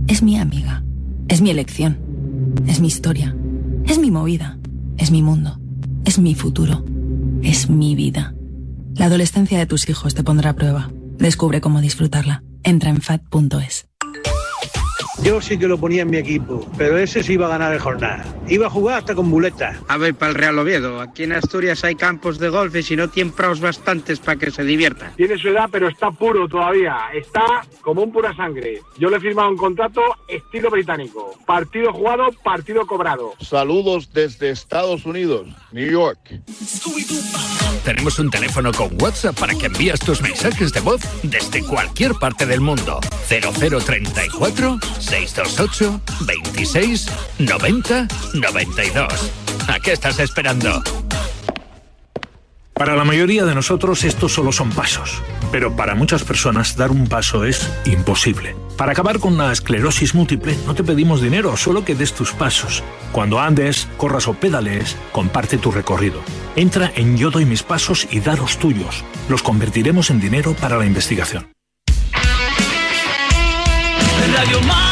Es mi amiga. Es mi elección. Es mi historia. Es mi movida. Es mi mundo. Es mi futuro. Es mi vida. La adolescencia de tus hijos te pondrá a prueba. Descubre cómo disfrutarla. Entra en fat.es. Yo sí que lo ponía en mi equipo, pero ese sí iba a ganar el jornada. Iba a jugar hasta con muletas. A ver, para el Real Oviedo, aquí en Asturias hay campos de golf y si no tienen pros bastantes para que se divierta. Tiene su edad, pero está puro todavía. Está como un pura sangre. Yo le he firmado un contrato estilo británico. Partido jugado, partido cobrado. Saludos desde Estados Unidos, New York. Tenemos un teléfono con WhatsApp para que envías tus mensajes de voz desde cualquier parte del mundo. 0034 628 26 90 92. ¿A qué estás esperando? Para la mayoría de nosotros estos solo son pasos, pero para muchas personas dar un paso es imposible. Para acabar con la esclerosis múltiple no te pedimos dinero, solo que des tus pasos. Cuando andes, corras o pedalees, comparte tu recorrido. Entra en Yo doy mis pasos y da los tuyos. Los convertiremos en dinero para la investigación. Radio.